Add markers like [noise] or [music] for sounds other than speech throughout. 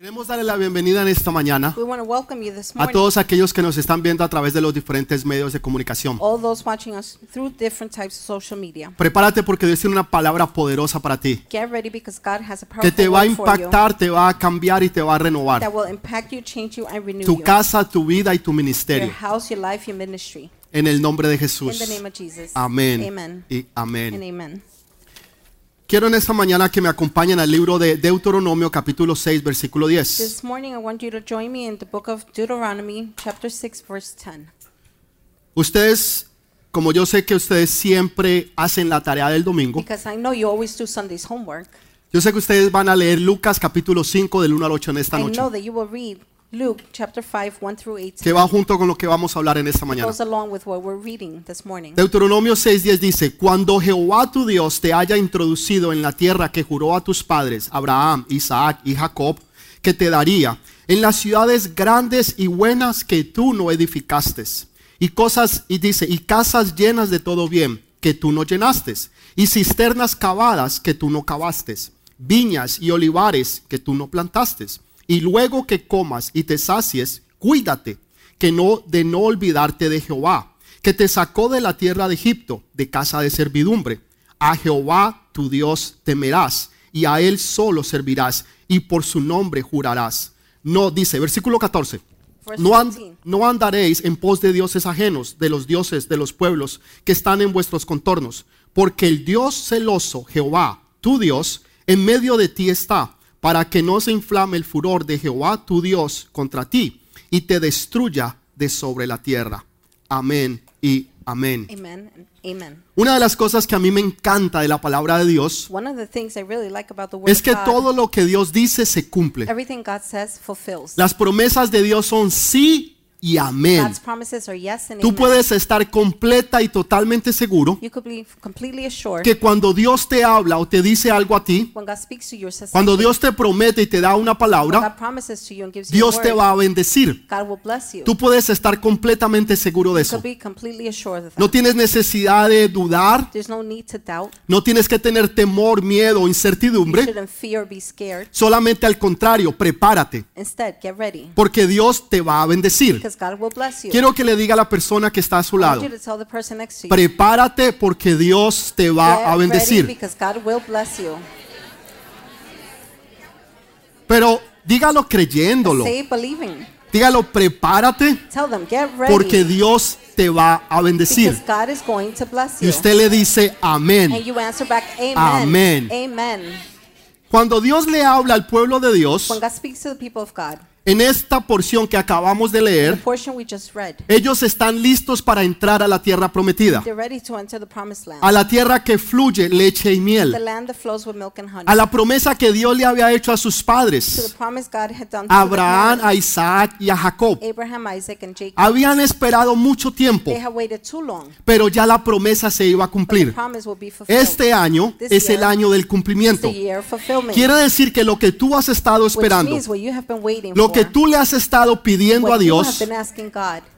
Queremos darle la bienvenida en esta mañana We want to welcome you this a morning. todos aquellos que nos están viendo a través de los diferentes medios de comunicación. All those watching us through different types of social media. Prepárate porque Dios tiene una palabra poderosa para ti, Get ready because God has a que te va a word for you impactar, te va a cambiar y te va a renovar. that will impact you, change you, and renew Tu you. casa, tu vida y tu Your ministerio. house, your life, your ministry. En el nombre de In Jesús. the name of Jesus. Amén. Amen. Y And amén. amen. Quiero en esta mañana que me acompañen al libro de Deuteronomio capítulo 6 versículo 10. This morning, I want you to join me in the book of Deuteronomy, chapter 6, verse 10. Ustedes, como yo sé que ustedes siempre hacen la tarea del domingo, Because I know you always do Sunday's homework. yo sé que ustedes van a leer Lucas capítulo 5 del 1 al 8 en esta I noche, know that you will read Luke, chapter 5, 1 through 8. que va junto con lo que vamos a hablar en esta mañana. Goes along with what we're reading this morning. Deuteronomio 6:10 dice, cuando Jehová tu Dios te haya introducido en la tierra que juró a tus padres, Abraham, Isaac y Jacob, que te daría, en las ciudades grandes y buenas que tú no edificaste, y cosas, y dice, y casas llenas de todo bien, que tú no llenaste, y cisternas cavadas que tú no cavaste, viñas y olivares que tú no plantaste, y luego que comas y te sacies, cuídate que no de no olvidarte de Jehová, que te sacó de la tierra de Egipto, de casa de servidumbre. A Jehová tu Dios temerás y a él solo servirás y por su nombre jurarás. No dice, versículo 14. Verse No, and- 14. no andaréis en pos de dioses ajenos, de los dioses de los pueblos que están en vuestros contornos, porque el Dios celoso, Jehová, tu Dios, en medio de ti está, para que no se inflame el furor de Jehová, tu Dios, contra ti, y te destruya de sobre la tierra. Amén y amén. Amen amen. Una de las cosas que a mí me encanta de la palabra de Dios really like es que God, todo lo que Dios dice se cumple. everything God says fulfills. Las promesas de Dios son sí y amén. God's promises are yes and Tú puedes estar completa y totalmente seguro You could be completely assured que cuando Dios te habla o te dice algo a ti, when God speaks to you or says cuando Dios te promete y te da una palabra, Dios te va a bendecir. God will bless you. Tú puedes estar completamente seguro de eso. No tienes necesidad de dudar, There's no need to doubt. no tienes que tener temor, miedo o incertidumbre. Solamente al contrario, prepárate, Instead, get ready porque Dios te va a bendecir. God will bless you. Quiero que le diga a la persona que está a su lado, prepárate porque Dios te va a bendecir. because God will bless you. Pero dígalo creyéndolo. Say it believing. Dígalo, prepárate Tell them, get ready porque Dios te va a bendecir. because God is going to bless Y usted le dice amén. And you answer back, Amen. Amén. Cuando Dios le habla al pueblo de Dios, En esta porción que acabamos de leer, ellos están listos para entrar a la tierra prometida, a la tierra que fluye leche y miel, a la promesa que Dios le había hecho a sus padres, a Abraham, a Isaac y a Jacob. Habían esperado mucho tiempo, pero ya la promesa se iba a cumplir. Este año es el año del cumplimiento. Quiere decir que lo que tú has estado esperando, lo que for, tú le has estado pidiendo a Dios,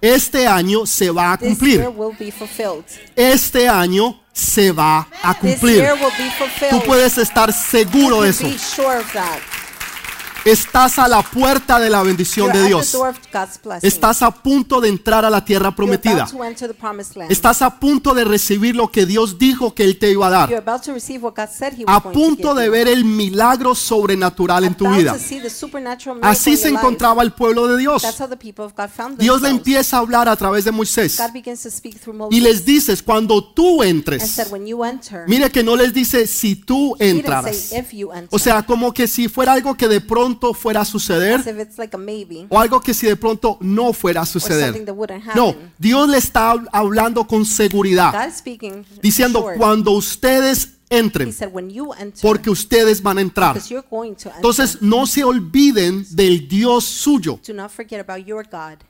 este año se va a cumplir. Este año se va a cumplir. Tú puedes estar seguro de eso. Be sure of that. Estás a la puerta de la bendición de Dios. Estás a punto de entrar a la tierra prometida. Estás a punto de recibir lo que Dios dijo que Él te iba a dar. A punto to de ver el milagro sobrenatural en tu vida. Así se encontraba el pueblo de Dios. Dios le empieza a hablar a través de Moisés y les dices cuando tú entres. Mire que no les dice si tú enter. O sea, como que si fuera algo que de pronto fuera a suceder As if it's like a maybe o algo que si de pronto no fuera a or something suceder. that wouldn't No. Dios le está hab- hablando con seguridad, God is speaking diciendo sure. cuando ustedes entren, porque ustedes van a entrar. Entonces no se olviden del Dios suyo.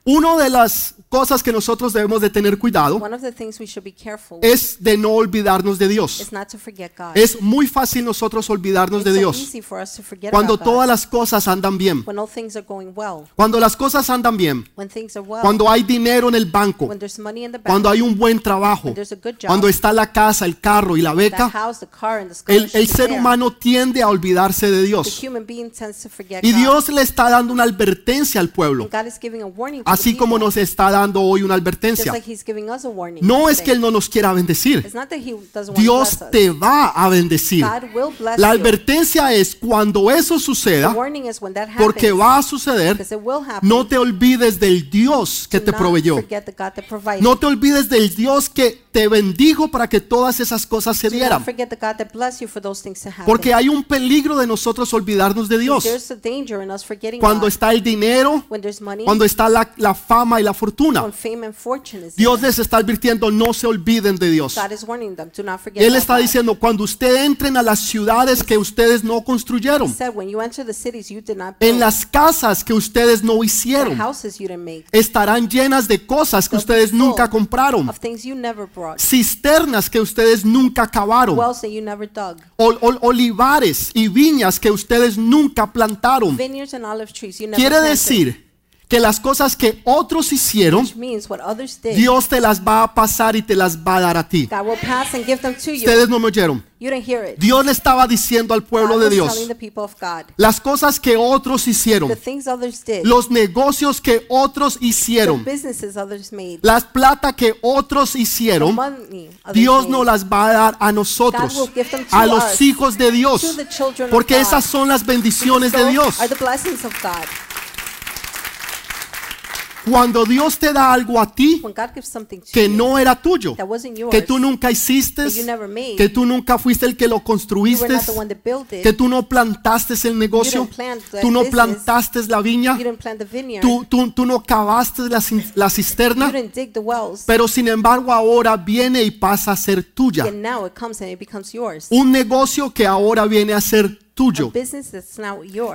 Una de las cosas que nosotros debemos de tener cuidado es de no olvidarnos de Dios. Es muy fácil nosotros olvidarnos de Dios cuando todas las cosas andan bien. Cuando las cosas andan bien, cuando hay dinero en el banco, cuando hay un buen trabajo, cuando está la casa, el carro y la beca, El, ser humano tiende a olvidarse de Dios. Y. Dios le está dando una advertencia al pueblo, así como nos está dando hoy una advertencia. No es que Él no nos quiera bendecir. Dios te va a bendecir. La advertencia es cuando eso suceda, porque va a suceder, no te olvides del Dios que te proveyó. No te olvides del Dios que te bendijo para que todas esas cosas se dieran. Forget the God that bless you for those things to happen. Porque hay un peligro de nosotros olvidarnos de Dios. There's a danger in us forgetting Cuando God. está el dinero, when there's money, cuando está la, la fama y la fortuna. when fame and fortune is Dios there. les está advirtiendo, no se olviden de Dios. God is warning them. Do not forget Él about está God. diciendo, cuando ustedes entren a las ciudades que ustedes no He construyeron, said, when you enter the cities you did not en las casas que ustedes no the hicieron, houses you didn't make, estarán llenas de cosas que ustedes nunca compraron, of things you never brought, cisternas que ustedes nunca wells that you never dug, ol- ol- olivares y viñas que ustedes nunca plantaron. vineyards and olive trees you never Quiere planted, decir que las cosas que otros hicieron, did, Dios te las va a pasar y te las va a dar a ti. Ustedes no me oyeron. Dios le estaba diciendo al pueblo God de Dios, las cosas que otros hicieron, did, los negocios que otros hicieron, made, las plata que otros hicieron, Dios no las va a dar a nosotros, a los us, hijos de Dios, porque esas son las bendiciones de Dios. are the blessings of God. Cuando Dios te da algo a ti que no era tuyo, que tú nunca hiciste, que tú nunca fuiste el que lo construiste, que tú no plantaste el negocio, tú no plantaste la viña, you didn't plant the vineyard, tú, tú, tú no cavaste la, la you cisterna, pero sin embargo ahora viene y pasa a ser tuya. and now it comes and it becomes yours. Un negocio que ahora viene a ser A tuyo.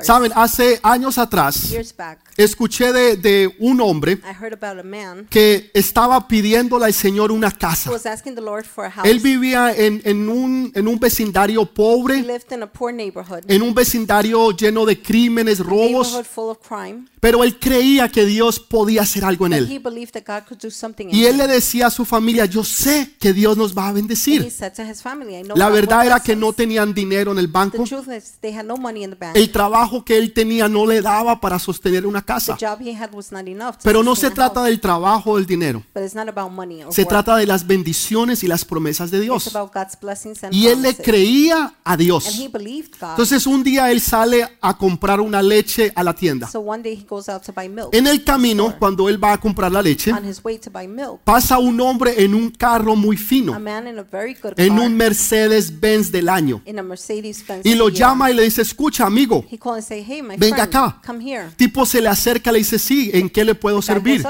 Saben, hace años atrás escuché de, de un hombre I heard about a man que estaba pidiéndole al Señor una who casa. was asking the Lord for a house. Él vivía en, en un, en un vecindario He pobre, lived in a poor neighborhood, en un vecindario lleno de crímenes, robos, pero él creía que Dios podía hacer algo en but él. he believed that God could do something in Y él le decía a su familia, yo sé que Dios nos va a bendecir. La verdad era que no tenían dinero en el banco. They had no money in the bank. El trabajo que él tenía no le daba para sostener una The casa. job he had was not enough to Pero no se a trata del trabajo o del dinero. But it's not about money or Se trata de las bendiciones y las promesas de It's Dios. about God's blessings and Y él le creía a And Dios. he believed God. Entonces un día él sale a comprar una leche a la tienda. So one day he goes out to buy milk. En el camino, cuando él va a comprar la leche, On his way to buy milk, pasa un hombre en un carro muy a fino, man in a very good en car, un Mercedes-Benz del año. in a Mercedes-Benz Y lo GM. Llama y le dice, escucha amigo, Venga acá. come here. tipo se le acerca y le dice, sí, ¿en qué le puedo servir?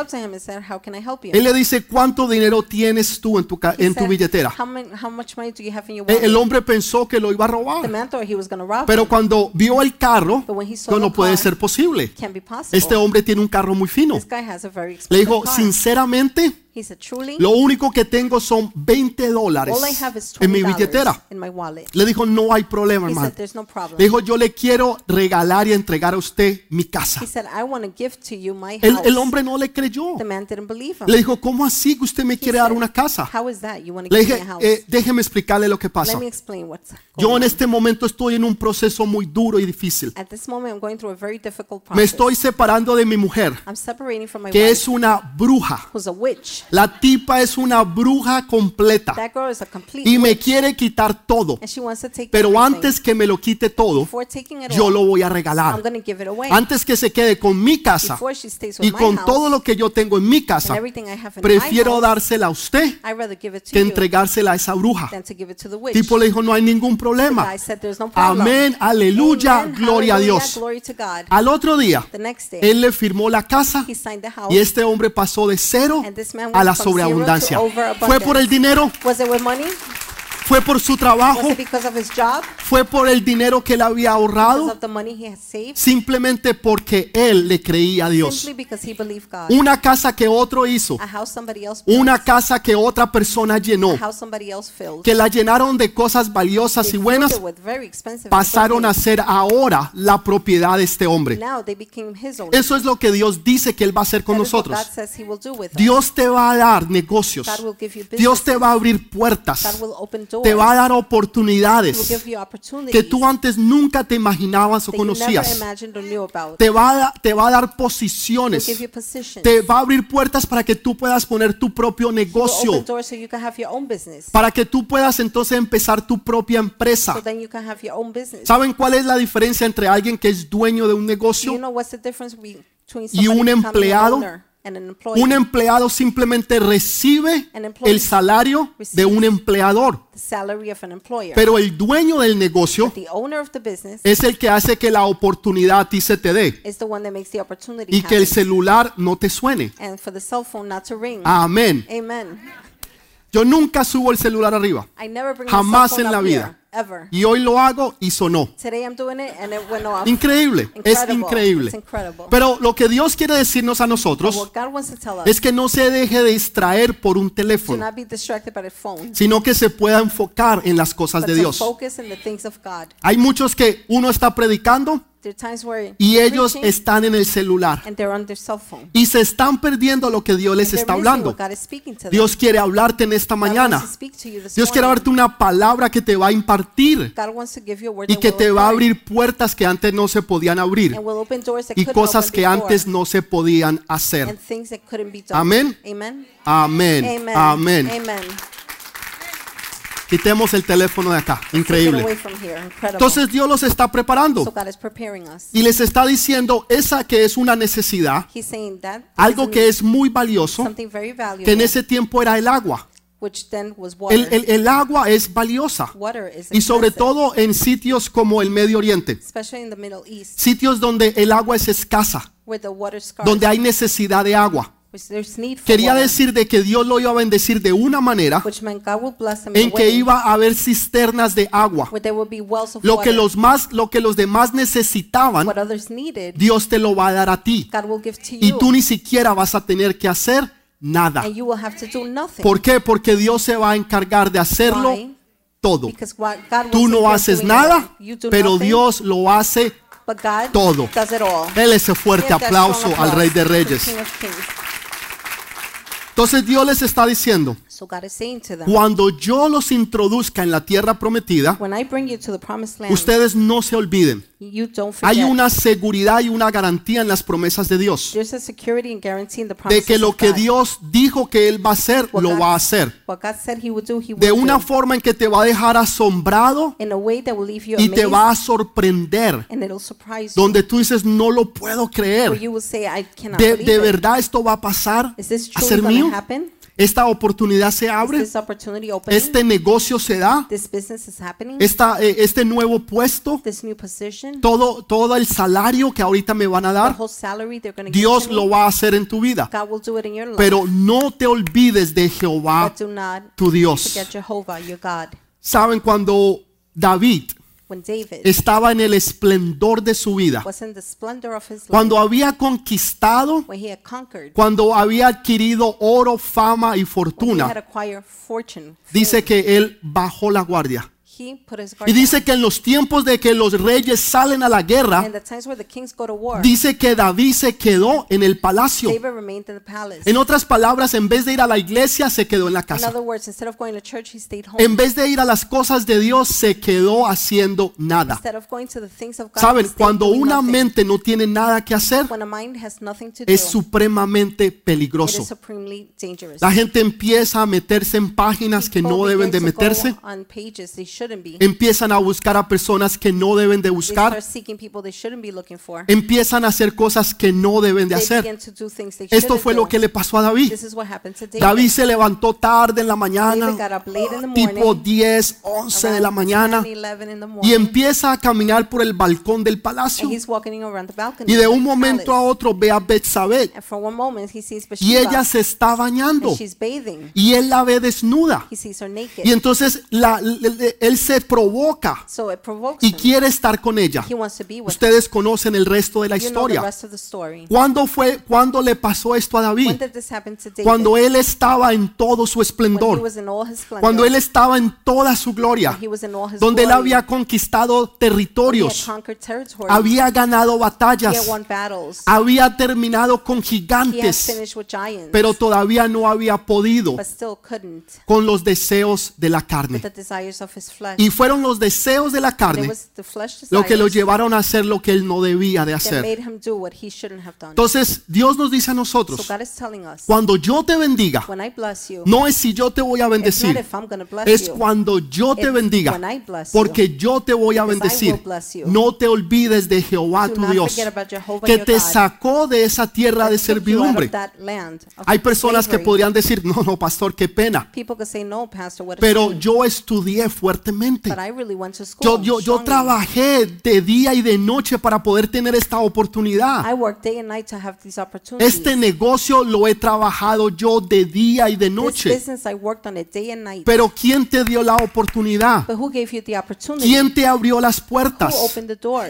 Él le dice, ¿cuánto dinero tienes tú en tu, en tu billetera? How, many, how much money do you have in your E-? El hombre pensó que lo iba a the robar, pero cuando vio el carro, But when he saw no, no the puede ser posible. Este hombre tiene un carro muy fino. This guy has a very Le dijo, sinceramente, He said, truly, lo único que tengo son 20 dólares all I have is en mi $20 billetera. in my wallet. Le dijo, no hay problema, He hermano. said, there's no problem. Le dijo, yo le quiero regalar y entregar a usted mi casa. He said, I want to give to you my El, house. el hombre no le creyó. The man didn't believe him. Le dijo, ¿cómo así que usted me quiere dar una casa? How is that? You want to Le give me dije, a house? "Eh, déjeme explicarle lo que pasa. Let me explain what's Yo en on. este momento estoy en un proceso muy duro y difícil. At this moment, I'm going through a very difficult process. Me estoy separando de mi mujer, I'm separating from my que wife, es una bruja. who's a witch. La tipa es una bruja completa That girl is a complete y me quiere quitar todo. and she wants to take Pero everything. antes que me lo quite todo, Before taking it yo all, lo voy a regalar. going to give it away. Antes que se quede con mi casa Before she stays with y my con house todo lo que yo tengo en mi and casa, everything I have in prefiero my house, dársela a usted I'd rather give it to que you entregársela a esa bruja. than to give it to the witch. Tipo le dijo, no hay ningún problema. guy said, there's no problem. Amén, aleluya, Amen, gloria a hallelujah, Dios. Glory to God. Al otro día, The next day, él le firmó la casa he signed the house. y este hombre pasó de cero And this man a la sobreabundancia. Fue por el dinero, Fue por su Was trabajo, it because of his job? fue por el dinero que él había Because ahorrado, of the money he has saved? simplemente porque él le creía a Dios. Simply because he believed God. Una casa que otro hizo, A house somebody else built. una casa que otra persona llenó, A house somebody else filled. que la llenaron de cosas valiosas y filled buenas, it with very expensive pasaron a things. ser ahora la propiedad de este hombre. Now they became his own. Eso es lo que Dios dice que Él va a hacer con That is what nosotros. God says he will do with us. Dios te va a dar negocios. God will give you business. Dios te va a abrir puertas. God will open doors. Te va a dar oportunidades que tú antes nunca te imaginabas o conocías. Te va a, te va a dar posiciones. Te va a abrir puertas para que tú puedas poner tu propio negocio. Para que tú puedas entonces empezar tu propia empresa. ¿Saben cuál es la diferencia entre alguien que es dueño de un negocio? Y un empleado? Un empleado simplemente recibe el salario de un empleador. Pero el dueño del negocio es el que hace que la oportunidad a ti se te dé is the one that makes the opportunity y que el celular no te suene. and for the cell phone not to ring. Amén. Yo nunca subo el celular arriba. I never bring Jamás en la vida. ever. Y hoy lo hago y sonó. Increíble. Es increíble. Pero lo que Dios quiere decirnos a nosotros es que no se deje de distraer por un teléfono, sino que se pueda enfocar en las cosas de Dios. Hay muchos que uno está predicando Y ellos están en el celular and they're on their cell phone. y se están perdiendo lo que Dios les está hablando. Dios quiere hablarte en esta mañana. Dios quiere darte una palabra que te va a impartir y que te va a abrir puertas que antes no se podían abrir and will open doors that y cosas que antes no se podían hacer. Amén. Amén. Amen. Amén. Quitemos el teléfono de acá. Increíble. Entonces Dios los está preparando. Y les está diciendo esa que es una necesidad, algo que es muy valioso, que en ese tiempo era el agua. El, el- el agua es valiosa. Y sobre todo en sitios como el Medio Oriente, sitios donde el agua es escasa, donde hay necesidad de agua. Quería decir de que Dios lo iba a bendecir de una manera en que iba a haber cisternas de agua. Lo que los más lo que los demás necesitaban, Dios te lo va a dar a ti y tú ni siquiera vas a tener que hacer nada. ¿Por qué? Porque Dios se va a encargar de hacerlo todo. Tú no haces nada, pero Dios lo hace todo. Él ese fuerte aplauso al Rey de Reyes. Entonces Dios les está diciendo, So God is saying to them, cuando yo los introduzca en la tierra prometida, when I bring you to the promised land, ustedes no se olviden. you don't forget. Hay una seguridad y una garantía en las promesas de Dios. There's a security and guarantee in the De promises que lo of que God. Dios dijo que Él va a hacer, What lo God- va a hacer. What God said He would do, He De will una do. forma en que te va a dejar asombrado In a way that will leave you y te amazed, va a sorprender. and it'll surprise you. Donde tú dices, no lo puedo Where creer. you will say, I cannot ¿De, believe de it. verdad esto va a pasar? Is this ¿A truly ser mío? happen? ¿Esta oportunidad se abre? ¿Este negocio se da? this business is happening? Esta, eh, ¿Este nuevo puesto? this new position? Todo, todo el salario que ahorita me van a dar? Dios lo va a hacer en tu vida. Pero no te olvides de Jehová, tu Dios. Saben, cuando David When David estaba en el esplendor de su vida, was in the splendor of his life, cuando había conquistado, when he had conquered, cuando había adquirido oro, fama y when he had fortuna, acquired fortune, dice que él bajó la guardia. He put his guard Y dice down. que en los tiempos de que los reyes salen a la guerra, And the times where the kings go to war, dice que David se quedó en el palacio. David remained in the palace. En otras palabras, en vez de ir a la iglesia, se quedó en la In casa. other words, instead of going to church, he stayed home. En vez de ir a las cosas de Dios, se quedó haciendo nada. Instead of going to the things of God, he Saben, stayed cuando doing una nothing. mente no tiene nada que hacer, when a mind has nothing to do, es supremamente it peligroso. is supremely dangerous. La gente empieza a meterse en páginas que no deben de begin to go meterse. on pages they shouldn't be. Empiezan a buscar a personas que no deben de buscar. Empiezan a hacer cosas que no deben de hacer. Esto fue lo que le pasó a David. David. Se levantó tarde en la mañana, tipo 10, 11 de la mañana, 10, 11 in the y empieza a caminar por el balcón del palacio. Y de un momento a otro ve a Betsabé y ella se está bañando y él la ve desnuda. Y entonces la- él Él se provoca So it provokes y quiere estar con ella. Ustedes conocen el resto de la You historia. ¿Cuándo fue, cuándo le pasó esto a David? Cuando él estaba en todo su esplendor, cuando él estaba en toda su gloria, donde él había conquistado territorios, había ganado batallas, había terminado con gigantes, pero todavía no había podido but still couldn't. con los deseos de la carne. Y fueron los deseos de la carne was the flesh lo que lo llevaron a hacer lo que él no debía de hacer. Entonces, Dios nos dice a so nosotros, cuando yo te bendiga, no es si yo te voy a bendecir, es cuando yo te bendiga, porque yo te voy a bendecir. No te olvides de Jehová tu Dios, que te sacó de esa tierra de servidumbre. Hay personas que podrían decir, no, no, pastor, qué pena. Pero yo estudié fuertemente. But I really went to school. Yo, yo, yo trabajé de día y de noche para poder tener esta oportunidad. Este negocio lo he trabajado yo de día y de noche. Pero ¿quién te dio la oportunidad? ¿Quién te abrió las puertas?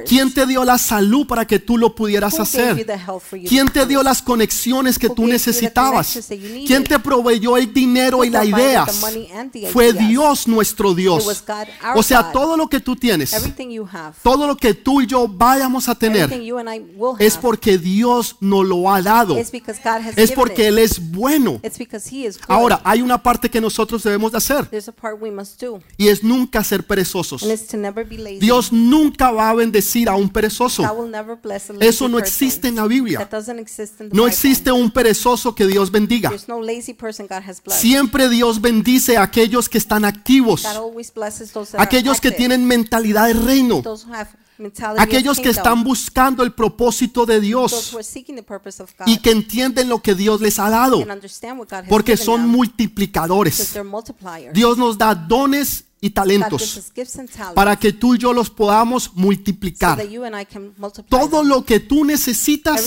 ¿Quién te dio la salud para que tú lo pudieras hacer? ¿Quién te dio las conexiones que tú necesitabas? ¿Quién te proveyó el dinero y Who la provided idea? the money and the Fue ideas? Dios nuestro Dios. O sea, todo lo que tú tienes, Everything you have, todo lo que tú y yo vayamos a tener, es porque Dios nos lo ha dado. Es porque. Él es bueno. Ahora, hay una parte que nosotros debemos de hacer y es nunca ser perezosos. Dios nunca va a bendecir a un perezoso. Eso no existe en la Biblia. No existe un perezoso que Dios bendiga. Siempre Dios bendice a aquellos que están activos, Aquellos que tienen mentalidad de reino, aquellos que están buscando el propósito de Dios y que entienden lo que Dios les ha dado, porque son multiplicadores. Dios nos da dones y talentos para que tú y yo los podamos multiplicar. Todo lo que tú necesitas,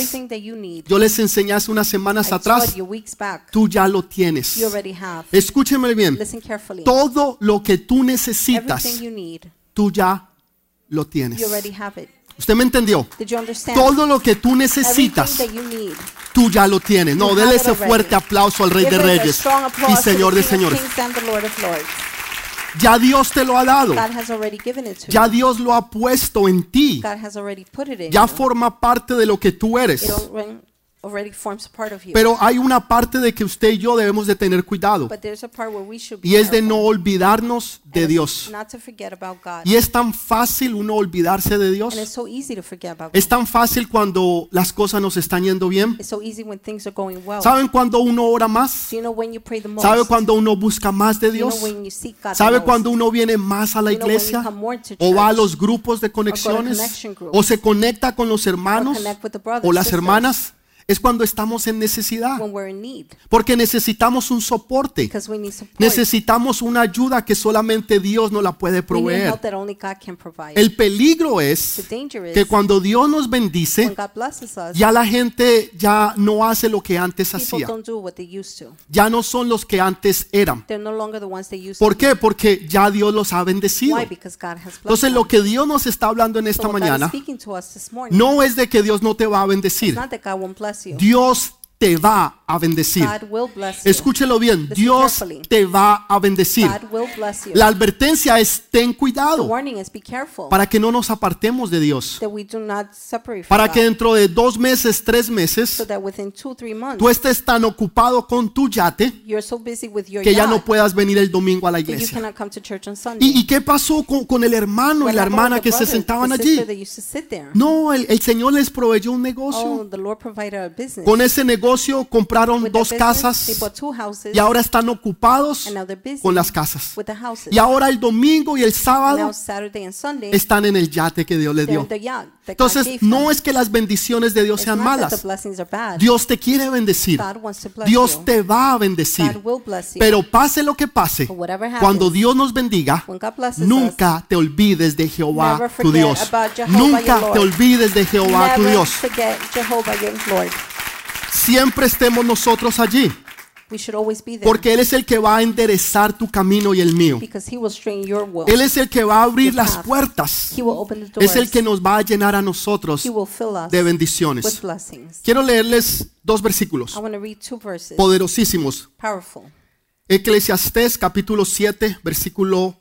yo les enseñé hace unas semanas atrás, tú ya lo tienes. Escúcheme bien, todo lo que tú necesitas, tú ya lo tienes. ¿Usted me entendió? Todo lo que tú necesitas, tú ya lo tienes. No, déle ese fuerte aplauso al Rey de Reyes y Señor de Señores. Ya Dios te lo ha dado. God has already given it to Ya. Dios lo ha puesto en ti. God has already put it in Ya you. forma parte de lo que tú eres. It already, already forms a part of you. Pero hay una parte de que usted y yo debemos de tener cuidado. but there's a part where we should be Y es de careful. no olvidarnos de Dios. Not to forget about God. Y es tan fácil uno olvidarse de Dios. And it's so easy to forget about God. Es tan fácil cuando las cosas nos están yendo bien. It's so easy when things are going well. ¿Saben cuando uno ora más? Do you know when you pray the most? ¿Sabe cuando uno busca más de Do you know Dios? when you seek God the ¿Sabe most? cuando uno viene más a la You know when you iglesia? come more to ¿O va a los grupos de conexiones? connection groups? ¿O se conecta con los Or hermanos? connect with the brothers, ¿O las sisters, hermanas? Es cuando estamos en necesidad. Porque necesitamos un soporte. Necesitamos una ayuda que solamente Dios nos la puede proveer. El peligro es que cuando Dios nos bendice, ya la gente ya no hace lo que antes hacía. Ya no son los que antes eran. ¿Por qué? Porque ya Dios los ha bendecido. Entonces lo que Dios nos está hablando en esta mañana no es de que Dios no te va a bendecir. Dios te va a bendecir. Escúchelo bien, Dios te va a bendecir. La advertencia es ten cuidado para que no nos apartemos de Dios. Para que dentro de dos meses, tres meses, tú estés tan ocupado con tu yate que ya no puedas venir el domingo a la iglesia. ¿Y, y qué pasó con, con el hermano y la hermana que se sentaban allí? No, el, el Señor les proveyó un negocio. Oh. Con ese negocio compraron dos casas y ahora están ocupados con las casas. Y ahora el domingo y el sábado están en el yate que Dios les dio. Entonces, no es que las bendiciones de Dios sean malas. Dios te quiere bendecir. Dios te va a bendecir. Pero pase lo que pase, cuando Dios nos bendiga, nunca te olvides de Jehová tu Dios. Nunca te olvides de Jehová tu Dios. Siempre estemos nosotros allí. Porque Él es el que va a enderezar tu camino y el mío. Él es el que va a abrir las puertas. Es el que nos va a llenar a nosotros de bendiciones. Quiero leerles dos versículos poderosísimos. Eclesiastés capítulo 7, versículo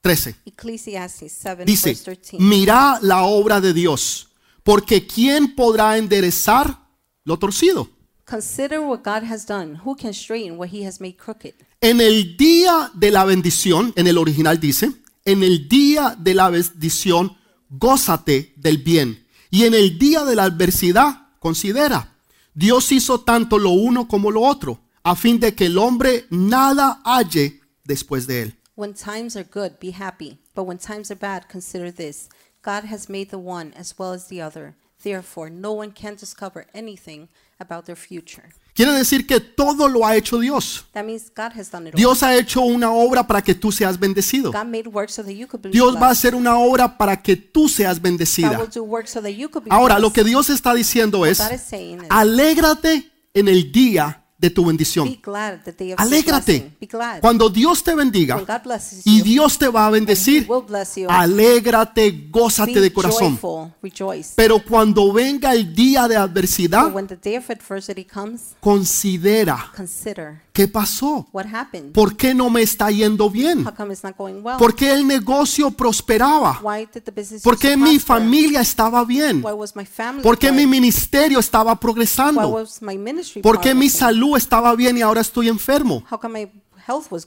13. Ecclesiastes 7, Dice, verse 13. mira la obra de Dios, porque ¿quién podrá enderezar lo torcido? Consider what God has done. Who can straighten what He has made crooked? En el día de la bendición, en el original dice, en el día de la bendición, gózate del bien. Y en el día de la adversidad, considera, Dios hizo tanto lo uno como lo otro, a fin de que el hombre nada halle después de él. When times are good, be happy. But when times are bad, consider this God has made the one as well as the other. Therefore, no one can discover anything about their future. Quiere decir que todo lo ha hecho Dios. That means God has done it all. Dios ha hecho una obra para que tú seas bendecido. Dios va a hacer una obra para que tú seas bendecida. Ahora, lo que Dios está diciendo es, alégrate en el día de tu bendición. Alégrate. Cuando Dios te bendiga y Dios te va a bendecir, alégrate, gózate de corazón. Pero cuando venga el día de adversidad, considera consider qué pasó. ¿Por qué no me está yendo bien? ¿Por qué el negocio prosperaba? ¿Por qué mi familia estaba bien? ¿Por qué mi ministerio estaba progresando? ¿Por qué mi salud estaba bien y ahora estoy enfermo?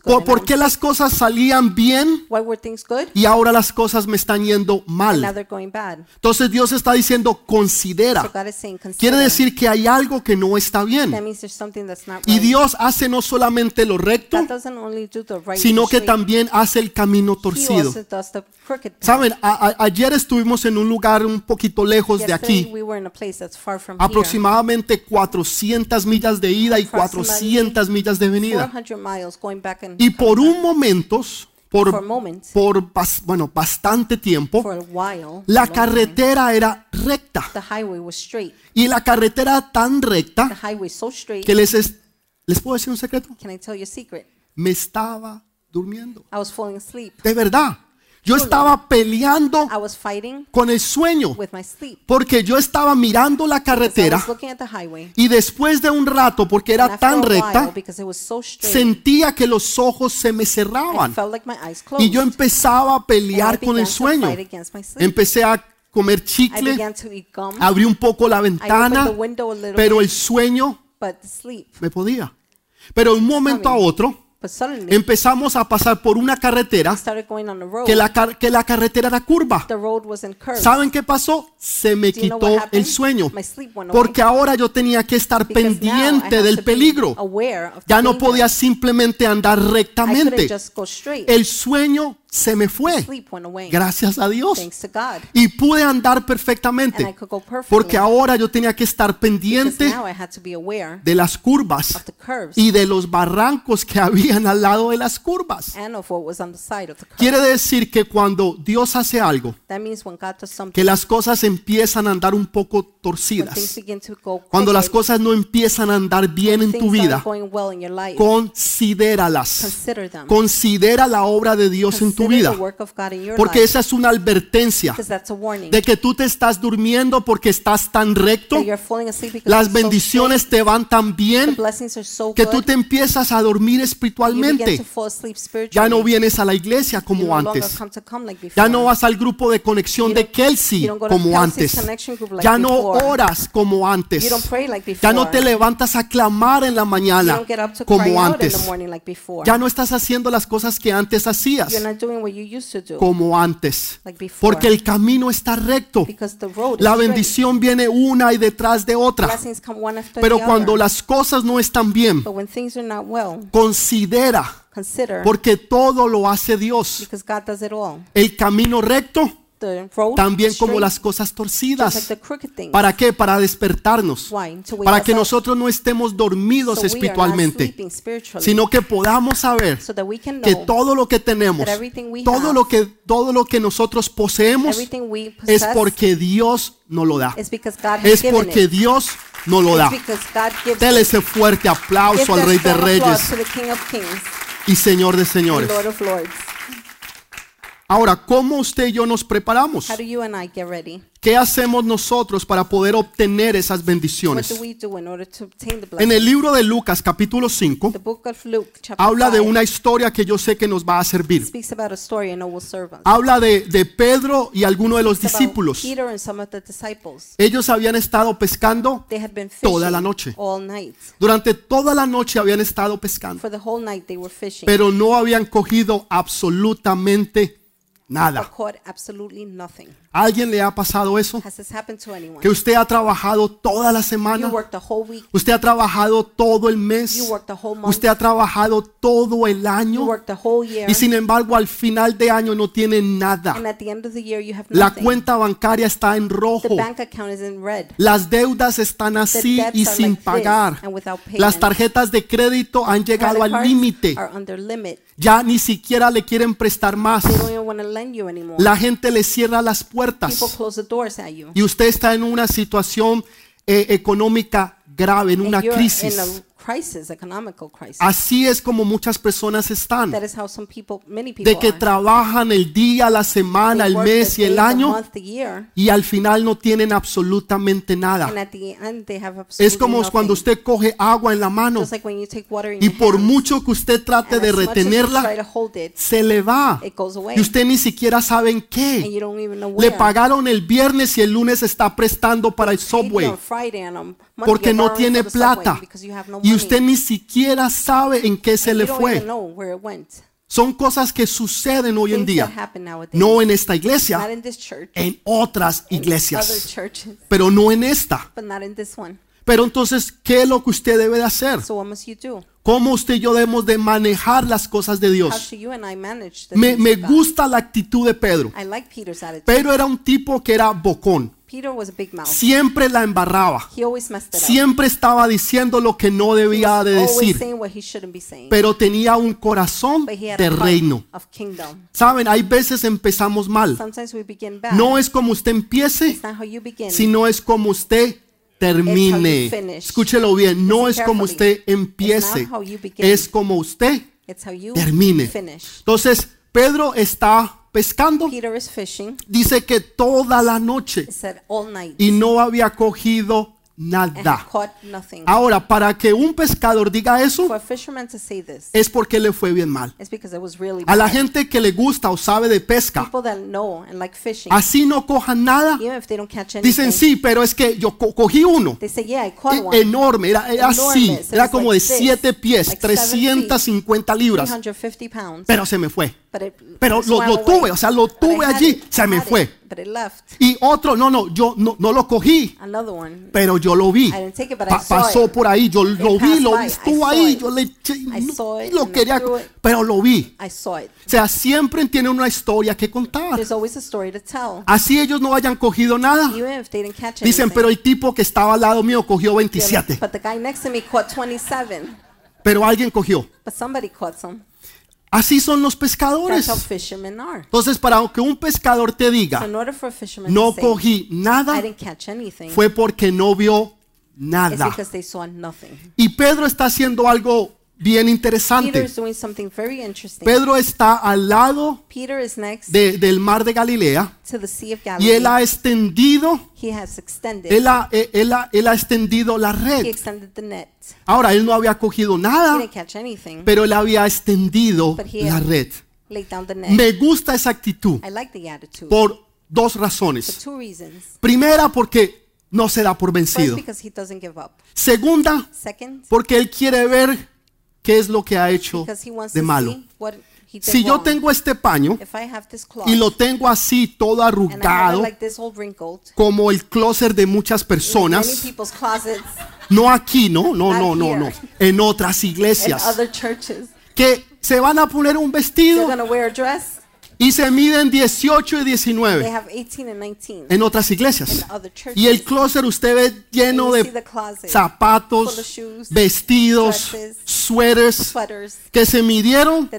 ¿Por, por qué las cosas salían bien Why were things good? y ahora las cosas me están yendo And now mal? they're going bad. Entonces Dios está diciendo, So considera. God is saying, consider. Quiere decir que hay algo que no está that bien. means there's something that's not Y. Dios hace no solamente lo recto, God doesn't only do the right sino que también hace el camino He torcido. also does the crooked path. Saben, A- a- ayer estuvimos en un lugar un poquito lejos de aquí, we were in a place that's far from here. aproximadamente 400 millas de ida y 400 millas de venida. 400 miles going back and Y por un momento, For a por, moment. por bas- bueno, bastante tiempo, for a while. la time, carretera era recta. The highway was straight. Y la carretera tan The recta highway so straight. que les, es- les puedo decir un secreto, Can I tell you a secret? me estaba durmiendo. I was falling asleep. De verdad, yo estaba peleando I was fighting con el sueño with my sleep. porque yo estaba mirando la carretera highway. y después de un rato, porque era tan recta, so straight, sentía que los ojos se me cerraban felt like my eyes closed. y yo empezaba a pelear con el sueño. Empecé a comer I chicle, gum. abrí un poco la ventana, pero el sueño me podía. Pero de un momento a otro empezamos a pasar por una carretera que la, car- que la carretera era curva. ¿Saben qué pasó? Se me quitó el sueño. Porque ahora yo tenía que estar pendiente del peligro. Ya no podía simplemente andar rectamente. El sueño se me fue. Gracias a Dios. Thanks to God. Y pude andar perfectamente. Porque ahora yo tenía que estar pendiente de las curvas y de los barrancos que habían al lado de las curvas. Quiere decir que cuando Dios hace algo, que las cosas empiezan a andar un poco torcidas, cuando las cosas no empiezan a andar bien en tu vida, considéralas. Considera la obra de Dios en tu vida, porque esa es una advertencia de que tú te estás durmiendo porque estás tan recto, las bendiciones te van tan bien que tú te empiezas a dormir espiritualmente. Ya no vienes a la iglesia como antes. Ya no vas al grupo de conexión de Kelsey como antes. Ya no oras como antes. Ya no te levantas a clamar en la mañana como antes. Ya no estás haciendo las cosas que antes hacías You're not doing what you used to do como antes. like before. Porque el camino está recto. because the road La bendición viene una y detrás de otra. Blessings come one after Pero the cuando other. las cosas no están bien, But when things are not well, considera, consider porque todo lo hace Dios. because God does it all. El camino recto, también como las cosas torcidas. ¿Para qué? Para despertarnos. Para que nosotros no estemos dormidos espiritualmente, sino que podamos saber que todo lo que tenemos, todo lo que todo lo que nosotros poseemos es porque Dios nos lo da. Es porque. Dios no lo da. Dele ese fuerte aplauso al Rey de Reyes y Señor de Señores. Ahora, ¿cómo usted y yo nos preparamos? How do you and I get ready? ¿Qué hacemos nosotros para poder obtener esas What bendiciones? do we do in order to obtain the En el libro de Lucas capítulo 5 The book of Luke, chapter habla de 5, una historia que yo sé que nos va a servir. speaks about a story I know will serve us. Habla de, de Pedro y algunos de los It's about discípulos. Peter and some of the disciples. Ellos habían estado pescando They had been Toda la noche. all night. Durante toda la noche habían estado pescando, For the whole night they were fishing. pero no habían cogido absolutamente nada. caught absolutely nothing. ¿A alguien le ha pasado eso? Que usted ha trabajado toda la semana, usted ha trabajado todo el mes, usted ha trabajado todo el año y sin embargo al final de año no tiene nada. La cuenta bancaria está en rojo. Las deudas están así y sin pagar. Las tarjetas de crédito han llegado al límite. Ya ni siquiera le quieren prestar más. La gente le cierra las puertas y usted está en una situación eh, económica grave, en una crisis. Crisis, economical crisis. Así es como muchas personas están, that is how some people, many people de que are. trabajan el día, la semana, They el mes y el año month, the year, y al final no tienen absolutamente and nada. at the end they have absolutely Es como nothing. cuando usted coge agua en la mano Just like when you take water in y your por hands, mucho que usted trate and de retenerla, it, se le va it goes away. y usted ni siquiera sabe en and qué. you don't even know Le where. pagaron el viernes y el lunes está prestando para el subway porque no tiene plata y usted ni siquiera sabe en qué se le fue. Son cosas que suceden hoy en día, no en esta iglesia, en otras iglesias, pero no en esta. Pero entonces, ¿qué es lo que usted debe de hacer? ¿Cómo usted y yo debemos de manejar las cosas de Dios? Me, me gusta la actitud de Pedro. Pedro era un tipo que era bocón, Peter was a big mouth. siempre la embarraba, He always messed it up. siempre estaba diciendo lo que no debía de decir, saying what he shouldn't be saying. pero tenía un corazón But he had de a heart reino. of kingdom. Saben, hay veces empezamos mal. Sometimes we begin bad. No es como usted empiece, It's not how you begin. sino es como usted termine. Escúchelo bien, no es como usted empiece, It's not how you begin. es como usted termine. Entonces, Pedro está pescando, Peter is fishing. dice que toda la noche It said all night. y no había cogido nada. Ahora, para que un pescador diga eso, es porque le fue bien mal. A la gente que le gusta o sabe de pesca, People that know and like fishing, así no cojan nada. Dicen sí, pero es que yo co- cogí uno. e- enorme, era, era así, era como de this, 7 pies, like seven feet, 350 libras, 350 pounds. pero se me fue. pero lo- lo tuve, o sea, lo tuve allí, se me fue. But it left. Y otro, no, no, yo no, no lo cogí, Another one. pero yo lo vi. I didn't take it, but I Pa- saw pasó it. por ahí, yo lo vi, passed lo by, I estuvo saw ahí, it. yo le eché, I no- saw it lo I quería, threw it. pero lo vi. I saw it. O sea, siempre tiene una historia que contar. There's always a story to tell. Así ellos no hayan cogido nada. Even if they didn't catch Dicen, anything. pero el tipo que estaba al lado mío cogió They're like, 27, But the guy next to me caught 27. pero alguien cogió. But somebody caught some. Así son los That's pescadores. how fishermen are. Entonces, para que un pescador te So diga, in order for a fisherman no to say, cogí I nada, didn't catch anything, fue porque no vio it's nada. because they saw nothing. Y Pedro está haciendo algo bien Peter interesante. is doing something very interesting. Pedro está al lado de- del mar de Galilea to the Sea of y Galilee. él ha extendido, he has extended. él ha, eh, él ha- él ha extendido la he red. extended the net. Ahora, él no había cogido He nada, pero él había extendido la red. Me gusta esa actitud I like the attitude por dos for razones. two reasons. Primera, porque no se da por vencido. Segunda, porque él quiere ver qué es lo que ha hecho de malo. Si yo tengo este paño y lo tengo así todo arrugado, como el closet de muchas personas, no aquí, no, no, no, no, no, en otras [laughs] iglesias, que se van a poner un vestido y se miden 18 y They 19 have 18 and 19 en otras in iglesias. other churches. Y el closet usted ve lleno de the closet, full zapatos, vestidos, suéteres sweaters que se midieron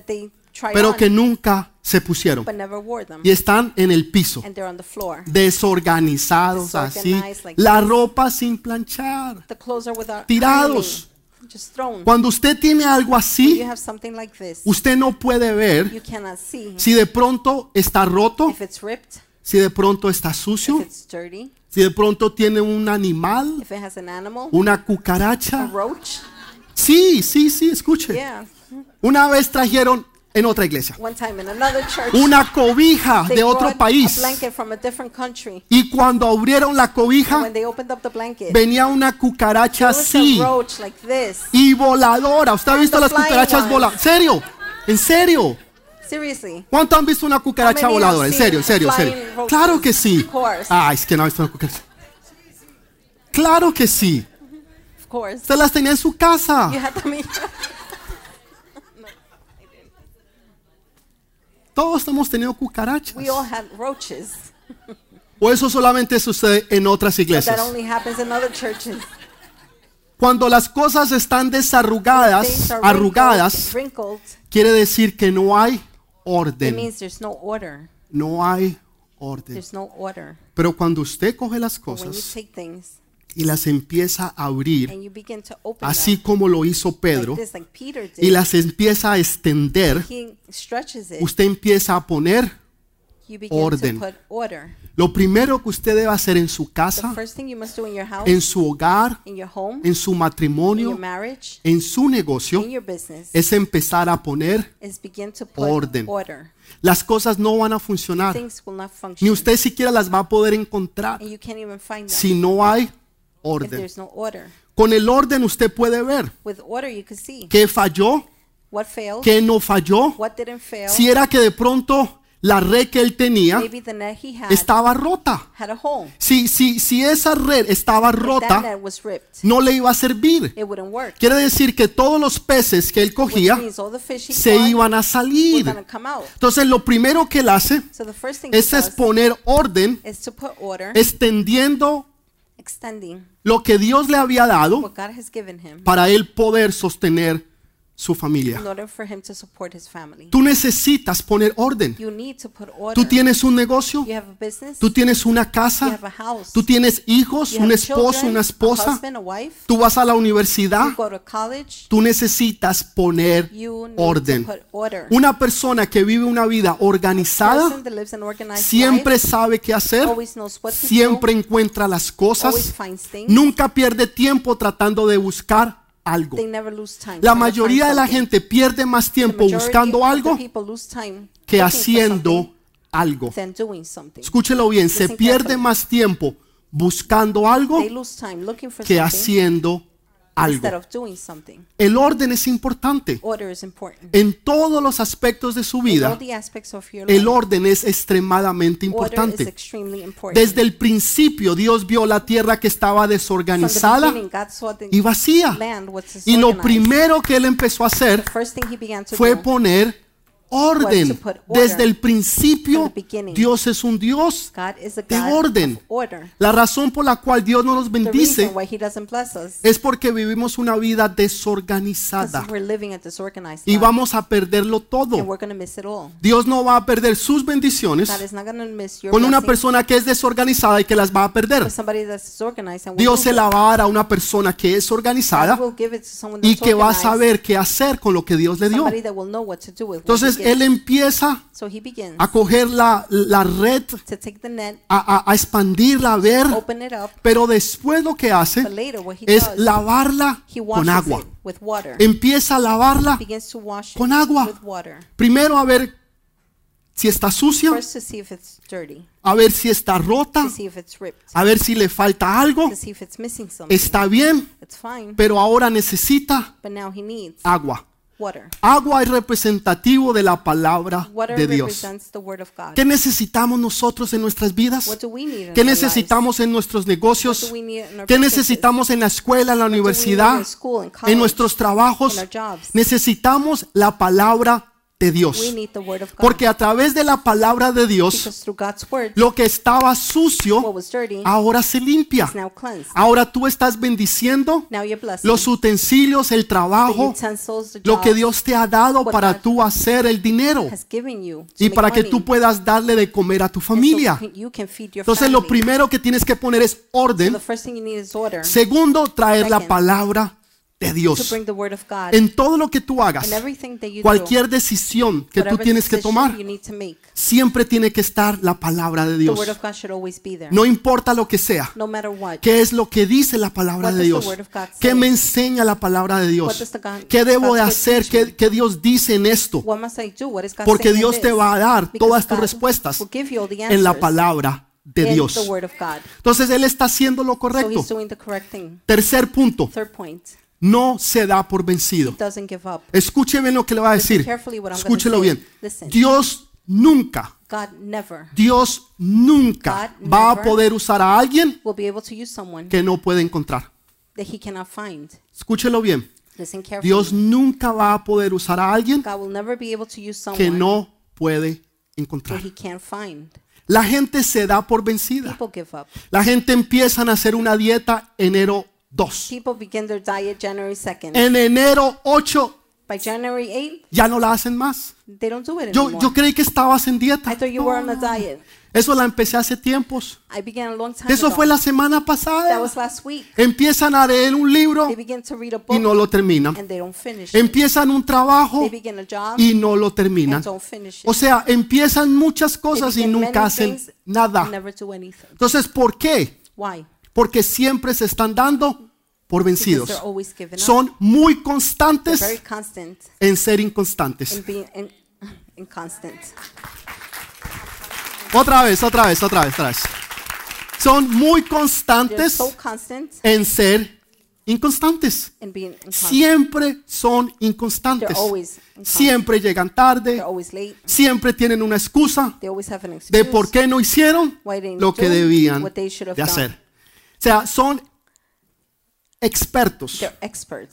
pero que nunca se pusieron. but never wore them. Y están en el piso, And they're on the floor. desorganizados así, la ropa sin planchar. The clothes are without Tirados. Ironing, just thrown. Cuando usted tiene algo you así, have something like this, usted no puede ver you cannot see si de pronto está roto, if it's ripped, si de pronto está if sucio, it's dirty, si de pronto tiene un animal, if it has an animal, una a cucaracha. roach. Sí, sí, sí, escuche. Yeah. Una vez trajeron en otra iglesia One time in another church, una cobija de otro país y cuando abrieron la cobija venía una cucaracha así y voladora. ¿Usted ha visto las cucarachas voladoras? ¿En serio? ¿En serio? ¿Cuánto han visto una cucaracha voladora? En serio, en serio, en serio. Claro que sí. Ah, es que no ha visto una cucaracha. Claro que sí. Usted las tenía en su casa. [laughs] You had them in Todos hemos tenido cucarachas. We all had roaches. O eso solamente sucede en otras iglesias. that only happens in other churches. Cuando las cosas están desarrugadas, are arrugadas, wrinkled, quiere decir que no hay it orden. means there's no order. No hay orden. There's no order. Pero cuando usted coge las But when you cosas take things y las empieza a abrir, así como lo hizo Pedro, y las empieza a extender, usted empieza a poner orden. lo primero que usted debe hacer en su casa, en su hogar, en su matrimonio, en su negocio, es empezar a poner Orden. order. las cosas no van a funcionar. Ni usted siquiera las va a poder encontrar si no hay orden. there's no order. Con el orden usted puede ver qué falló, what failed, qué no falló. what didn't fail. Si era que de pronto la red que él tenía estaba rota. Si, si, si esa red estaba rota, no le iba a servir. it wouldn't work. Quiere decir que todos los peces que él cogía means all the fish he se iban a salir. Entonces lo primero que él hace So the first thing he es exponer orden, is to put order, extendiendo lo que Dios le había dado what God has given him. para él poder sostener su familia. Tú necesitas poner orden. Tú tienes un negocio, tú tienes una casa, tú tienes hijos, un esposo, una esposa, tú vas a la universidad, tú necesitas poner orden. Una persona que vive una vida organizada siempre sabe qué hacer, siempre encuentra las cosas, nunca pierde tiempo tratando de buscar algo. La mayoría de la gente pierde más tiempo buscando algo que haciendo algo. Escúchelo bien, se pierde más tiempo buscando algo que haciendo instead algo. of doing something. El orden es importante. Order is important. En todos los aspectos de su In vida, all the aspects of your el life, orden es extremadamente order is importante. extremely important. Desde el principio Dios vio la tierra que estaba From the desorganizada beginning, God saw the y vacía. Y lo primero que él empezó a hacer The first thing he began to fue poner orden. Desde el principio. Dios es un Dios de orden. La razón por la cual Dios no nos bendice es porque vivimos una vida desorganizada y vamos a perderlo todo. Dios no va a perder sus bendiciones con una persona que es desorganizada y que las va a perder. Dios se la va a dar a una persona que es organizada y que va a saber qué hacer con lo que Dios le dio. somebody Entonces él empieza a coger la, la red, a, a- a expandirla, a ver, pero después lo que hace es lavarla con agua. Empieza a lavarla con agua. with water. primero a ver si está sucia, a ver si está rota, a ver si le falta algo. Está bien, pero ahora necesita agua. Water. Agua es representativo de la palabra Water de Dios. ¿Qué necesitamos nosotros en nuestras vidas? ¿Qué necesitamos en nuestros negocios? ¿Qué necesitamos en la escuela, en la universidad, en nuestros trabajos? Necesitamos la palabra de Dios. We need the word of God. Porque a través de la palabra de Dios, lo que estaba sucio ahora se limpia. Ahora tú estás bendiciendo los utensilios, el trabajo, lo que Dios te ha dado para tú hacer el dinero y para que tú puedas darle de comer a tu familia. Entonces lo primero que tienes que poner es orden. Segundo, traer la palabra de Dios. En todo lo que tú hagas, cualquier decisión que tú tienes que tomar, siempre tiene que estar la palabra de Dios. word of God should always be there. No importa lo que sea. ¿Qué es lo que dice la palabra de Dios? ¿Qué me enseña la palabra de Dios? ¿Qué debo de hacer? ¿Qué, qué Dios dice en esto? Porque Dios te va a dar todas tus respuestas en la palabra de Dios. Entonces Él está haciendo lo correcto. Tercer punto, no se da por vencido. Escuche bien lo que le va a decir. Escúchelo bien. Dios nunca, Dios nunca va a poder usar a alguien que no puede encontrar. Escúchelo bien. Dios nunca va a poder usar a alguien que no puede encontrar. La gente se da por vencida. La gente empieza a hacer una dieta enero 2. People begin their diet January 2nd. En enero 8 By January 8th, ya no la hacen más. they don't do it Yo, yo creí que estabas en dieta. I thought you were on a diet. Eso la empecé hace tiempos. I began a long time Eso ago. fue la semana That pasada. was last week. Empiezan a leer un libro They begin to read a y no lo terminan. and they don't finish it. Empiezan un trabajo They begin a job y no lo terminan. and don't finish it. O sea, empiezan muchas They cosas y begin nunca hacen things nada. never do anything. Entonces, ¿por qué? Why? Porque siempre se están dando por vencidos. Son muy constantes constant en ser inconstantes. in in. Otra vez, otra vez, otra vez, otra vez. Son muy constantes so constant en ser inconstantes. Siempre son inconstantes. Siempre llegan tarde. Siempre tienen una excusa de por qué no hicieron lo que debían de hacer. O sea, son expertos.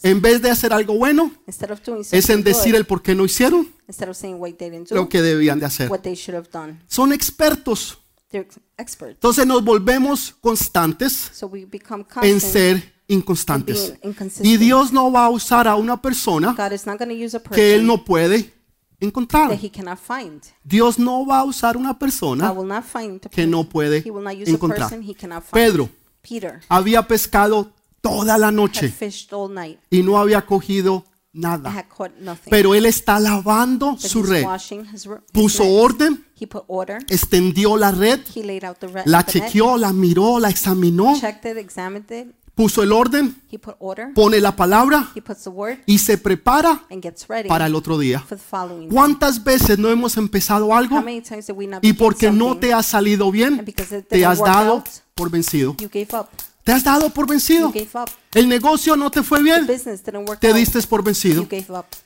En vez de hacer algo bueno, es en decir el por qué no hicieron instead of saying what they didn't do, lo que debían de hacer. what they should have done. Son expertos. Entonces nos volvemos constantes So we become en constant. ser inconstantes. Y Dios no va a usar a una persona God is not going to use a que Él person no puede encontrar. that he cannot find. Dios no va a usar una persona que no puede encontrar. Pedro Peter había pescado toda la had noche fished all night y no había cogido nada. had caught nothing. Pero él está lavando But su he's red. washing his, re- his Puso nets. orden, He put order. extendió la red, He laid out the, re- la the net, chequeó, la miró, la examinó, checked it, examined it. Puso el orden, He put order. pone la palabra He puts the word y se prepara and gets ready para el otro día. for the following day. ¿Cuántas veces no hemos empezado How algo many times did we not y porque no te ha salido bien, te has dado por vencido? Te has dado por vencido. El negocio no te fue bien, te diste por vencido.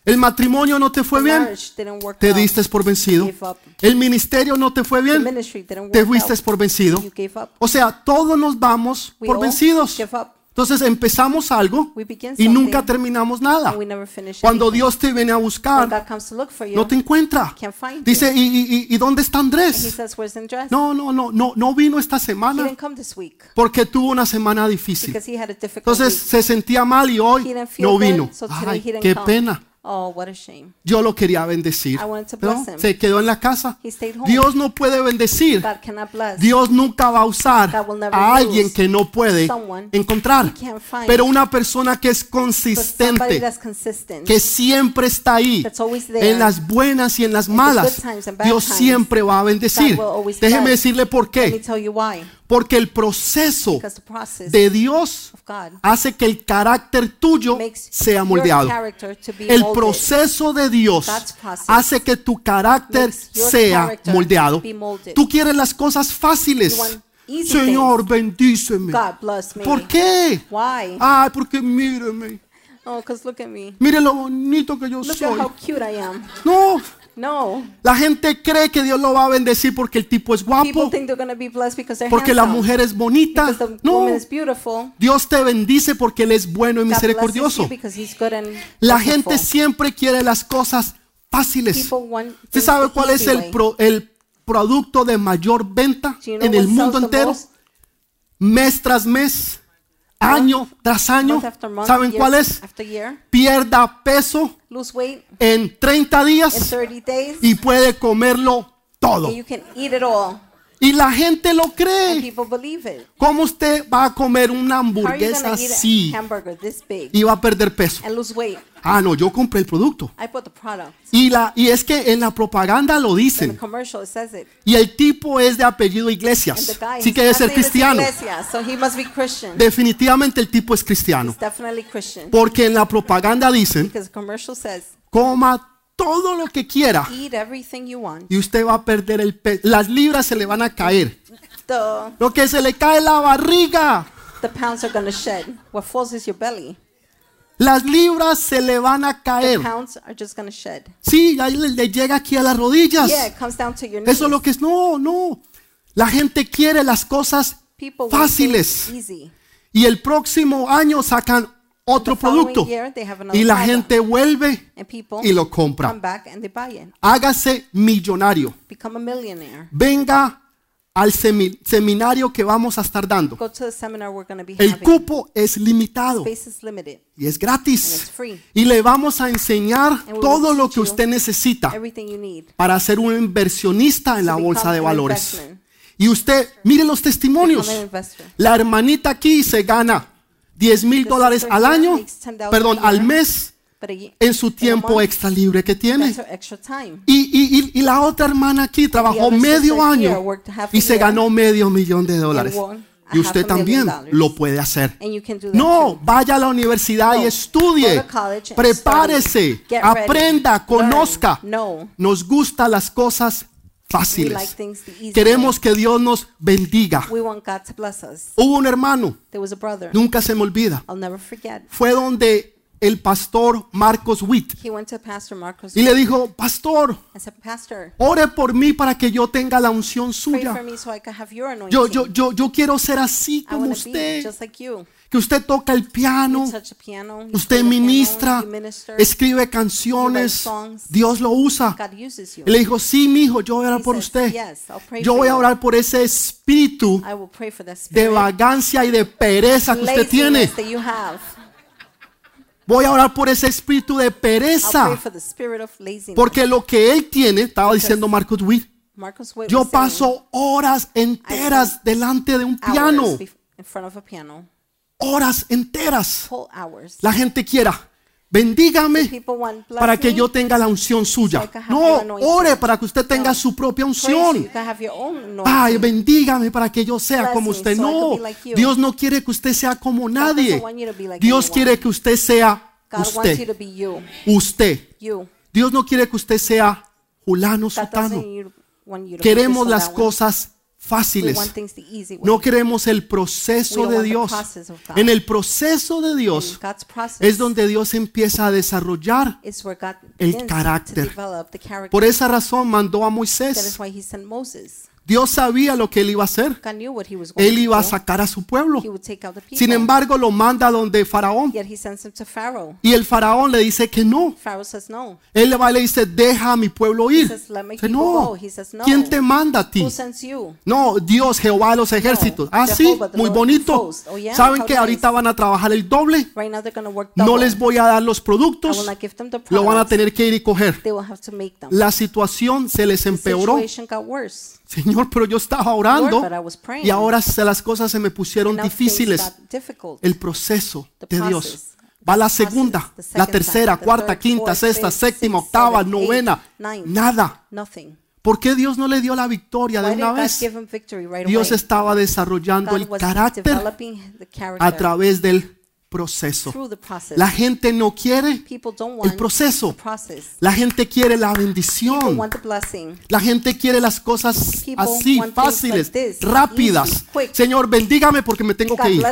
El matrimonio no te fue bien, te diste por vencido. El ministerio no te fue bien, te fuiste por vencido. O sea, todos nos vamos por vencidos. Entonces empezamos algo y nunca terminamos nada. Cuando. Dios te viene a buscar, no te encuentra. Dice. ¿y, y, y- dónde está Andrés? No, no, no, no, no vino esta semana porque tuvo una semana difícil. Entonces se sentía mal y hoy no vino. Ay, qué pena. Oh, what a shame. Yo lo quería bendecir. I wanted to pero bless him. se quedó en la casa. He stayed home. Dios no puede bendecir. God cannot bless. Dios nunca va a usar God will never a alguien que no puede someone encontrar. he can't find. Pero una persona que es But somebody consistente, that's consistent, que siempre está ahí, that's always there, en las buenas y en las the malas, good times and bad Dios times, siempre va a bendecir. God will always Déjeme bless. decirle por let me qué. tell you why. Porque el proceso de Dios hace que el carácter tuyo sea moldeado. El proceso de Dios hace que tu carácter sea moldeado. Tú quieres las cosas fáciles. Señor, bendíceme. ¿Por qué? Ay, porque míreme. Oh. Mire lo bonito que yo soy. No, No. la gente cree que Dios lo va a bendecir porque el tipo es guapo, porque la mujer es bonita. No. Dios te bendice porque Él es bueno y misericordioso. La gente siempre quiere las cosas fáciles. ¿Usted sabe cuál es el, pro- el producto de mayor venta en el mundo entero? Mes tras mes, año tras año. Month ¿Saben cuál es? Pierda peso weight en 30 in días 30 days, y puede comerlo todo. and you can eat it all. Y la gente lo cree. people believe it. ¿Cómo usted va a comer una hamburguesa así y va a perder peso? Ah, no, yo compré el producto. I bought the product. Y, la, y es que en la propaganda lo In the dicen. commercial, it says it. Y el tipo es de apellido And the Iglesias. guy, Sí his que debe last ser name is cristiano. Iglesias, so he must be Christian. Definitivamente el tipo es cristiano. He's definitely Christian. Porque en la propaganda dicen, Because the commercial says, coma todo lo que quiera eat everything you want. y usted va a perder el peso. Las libras se le van a caer. The, Lo que se le cae es la barriga. the pounds are going to shed. What falls is your belly. Las libras se le van a caer. Sí, ahí le, le llega aquí a las rodillas. Yeah. Eso es lo que es. No, no. La gente quiere las cosas fáciles. Y el próximo año sacan otro producto. year, Y la gente vuelve y lo compra. Hágase millonario. Venga al semi- seminario que vamos a estar dando. El cupo es limitado. Y es gratis. Y le vamos a enseñar todo lo que usted necesita para ser un inversionista en la bolsa de valores. Y usted, mire los testimonios. La hermanita aquí se gana 10 mil dólares al año, makes $10,000 perdón, al mes en su tiempo extra libre que tiene. Y, y- y- la otra hermana aquí trabajó medio año y se ganó medio millón de dólares. Y usted también lo puede hacer. And you can do that No, vaya a la universidad y estudie. Prepárese, aprenda, conozca. No. Nos gustan las cosas fáciles. Queremos que Dios nos bendiga. way. We want God to bless us. Hubo un hermano, There was a brother. nunca se me olvida. I'll never forget. Fue donde el pastor Marcos Witt He went to Pastor Marcos y le dijo, pastor, ore por mí para que yo tenga la unción suya. Yo, yo, yo, yo quiero ser así como usted. Que usted toca el piano, usted ministra, escribe canciones. Dios lo usa. Y le dijo, sí, mi hijo, yo voy a orar por usted. Yo voy a orar por ese espíritu de vagancia y de pereza que usted tiene. laziness that you have. Voy a orar por ese espíritu de pereza. Porque lo que él tiene, estaba diciendo Marcus Witt, yo paso horas enteras delante de un piano. bef- in front of a piano, Horas enteras. La gente quiera, bendígame para que yo tenga la unción suya. No, ore para que usted tenga su propia unción. Ay, bendígame para que yo sea como usted. No. Dios no quiere que usted sea como nadie. Dios quiere que usted sea usted. Usted. Dios no quiere que usted sea fulano, sutano. Queremos las cosas fáciles. No queremos el proceso de Dios. En el proceso de Dios es donde Dios empieza a desarrollar. el carácter. Por esa razón mandó a Moisés. Dios sabía lo que él iba a hacer. Él iba a sacar a su pueblo. Sin embargo, lo manda donde Faraón. Y el Faraón le dice que no. Él le va y le dice, deja a mi pueblo ir. says, "Let my Dice, no. go." He says, "No." ¿Quién te manda a ti? No, Dios, Jehová de los ejércitos. Ah, sí, muy bonito. Oh? ¿Saben que ahorita van a trabajar el doble? No les voy a dar los productos. Lo van a tener que ir y coger. La situación se les empeoró. Señor, pero yo estaba orando y ahora se- las cosas se me pusieron difíciles. El proceso de Dios. Va la segunda, la tercera, cuarta, quinta, sexta, séptima, octava, novena. Nada. ¿Por qué Dios no le dio la victoria de una vez? Dios estaba desarrollando el carácter a través del proceso. through the process. La gente no quiere People don't want el proceso. La gente quiere la bendición. La gente quiere las cosas así, fáciles, rápidas. Señor, bendígame porque me tengo que ir.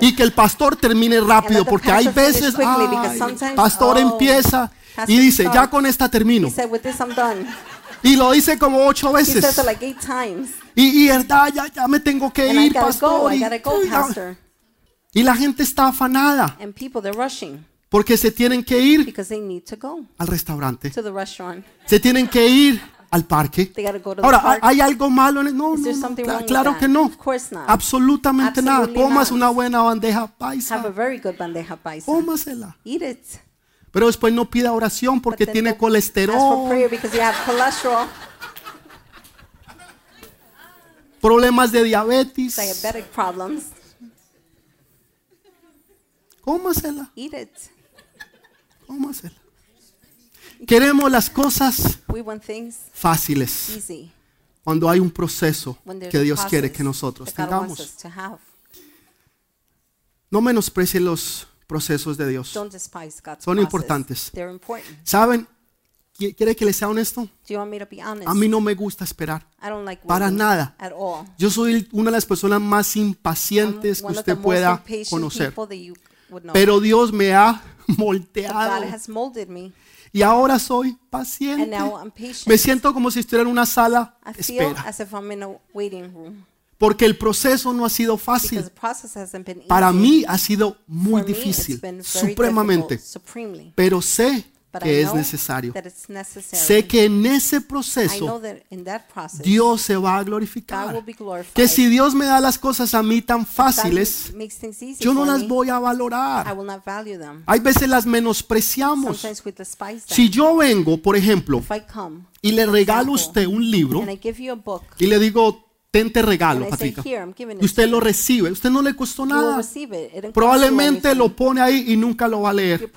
Y que el pastor termine rápido, porque hay veces, ay, sometimes, pastor oh, empieza y dice, ya con esta termino. Y lo dice como ocho veces. Y, y verdad, ya, ya me tengo que ir, pastor. Y, la gente está afanada. And people, they're rushing. Porque se tienen que ir because they need to go al restaurante. to the restaurant. Se tienen que ir al parque. They go to the Ahora, ¿hay- park. ¿hay algo malo en No, Is no, there no, something cla- wrong with claro that? que no. Of course not. Absolutamente nada. Absolutely Comas not. una buena bandeja Have a paisa. very good bandeja paisa. Cómasela. Eat it. Pero después no pida oración porque then tiene don't Ask for colesterol, prayer because you have cholesterol, problemas de diabetes. diabetic problems. Cómasela, Eat it. cómasela. Queremos las cosas We want things fáciles easy cuando hay un proceso que Dios quiere que nosotros tengamos. No menosprecie los procesos de Dios. Don't despise God's Son importantes. They're important. ¿Saben? ¿Qui- ¿Quiere que les sea honesto? A mí no me gusta esperar. Like Para nada. Yo soy una de las personas más I'm impacientes que usted pueda conocer. Pero Dios me ha [laughs] moldeado. has molded me, y ahora soy and paciente. now I'm patient. Me siento como si estuviera en una sala I de espera, as if I'm in a waiting room. Porque el proceso no ha sido fácil. Para mí ha sido muy difícil, supremamente, pero sé que es necesario. Sé que en ese proceso Dios se va a glorificar. Que si Dios me da las cosas a mí tan fáciles, yo no las voy a valorar. Hay veces las menospreciamos. Si yo vengo, por ejemplo, y le regalo a usted un libro y le digo, tente regalo, and I say, Patricia, y usted lo recibe, usted no le costó nada. Probablemente lo pone ahí y nunca lo va a leer.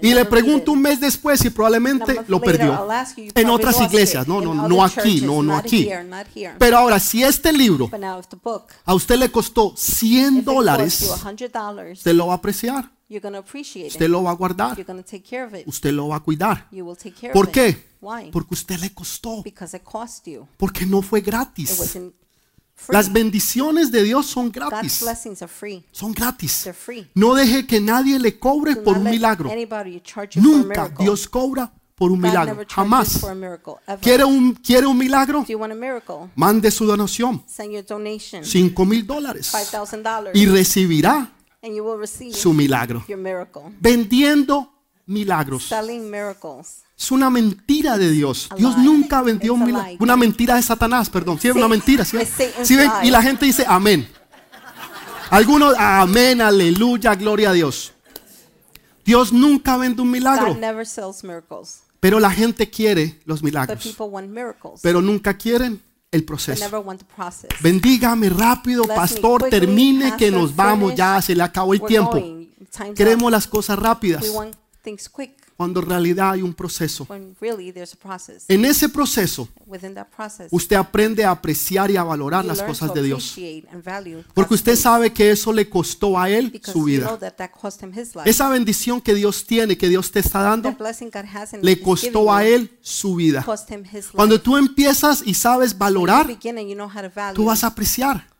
Y le pregunto un mes después a probablemente lo perdió. En otras iglesias, no, no, no aquí, no, no aquí. Pero ahora, si este libro a usted le costó 100 if it costs you dólares, $100, usted lo va a apreciar, you're going to appreciate usted it. lo va a guardar, You're going to take care of it. usted lo va a cuidar. You will take care ¿Por of qué? it. Why? Porque usted le costó, Because it cost you. porque no fue It gratis. wasn't free. Las bendiciones de Dios son God's gratis, blessings are free. son gratis. They're free. No deje que nadie le cobre Do por not un let milagro. Anybody charge you for a Nunca miracle. Dios cobra por un God milagro, never charges jamás. for a miracle, ever. ¿Quiere un, ¿Quiere un milagro? Do you want a miracle? Mande su donación, Send your donation, 5 mil dólares, $5,000, y recibirá and you will receive su milagro. your miracle. Vendiendo milagros. Selling miracles. Es una mentira de Dios. Dios nunca vendió un milagro. Una mentira de Satanás, perdón. Sí, es una mentira. ¿sí ¿Sí ven? Y la gente dice amén. Algunos, amén, aleluya, gloria a Dios. Dios nunca vende un milagro, God never sells miracles, pero la gente quiere los milagros, pero nunca quieren el proceso. Bendígame rápido, pastor, termine que nos vamos, ya se le acabó el tiempo. Queremos las cosas rápidas, Cuando en realidad hay un proceso. really there's a process. En ese proceso, process, usted aprende a apreciar y a valorar you las cosas de Dios. appreciate and value Porque usted things sabe que eso le costó a él because su you know vida. that that cost him his life. Esa bendición que Dios tiene, que Dios te está dando, le costó a él su vida. Cuando tú empiezas y sabes valorar, you know tú vas a apreciar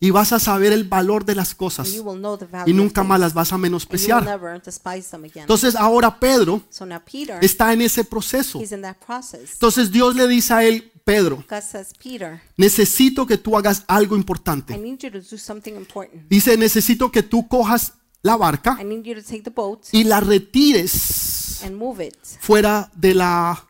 y vas a saber el valor de las cosas you will know the value y nunca más las vas a And you will menospreciar. never despise them again. Entonces ahora Pedro so now Peter, está en ese proceso. he's in that process. Entonces Dios le dice a él, Pedro, necesito que tú hagas algo I importante. Dice, necesito que tú cojas la barca y la retires and move it fuera de la,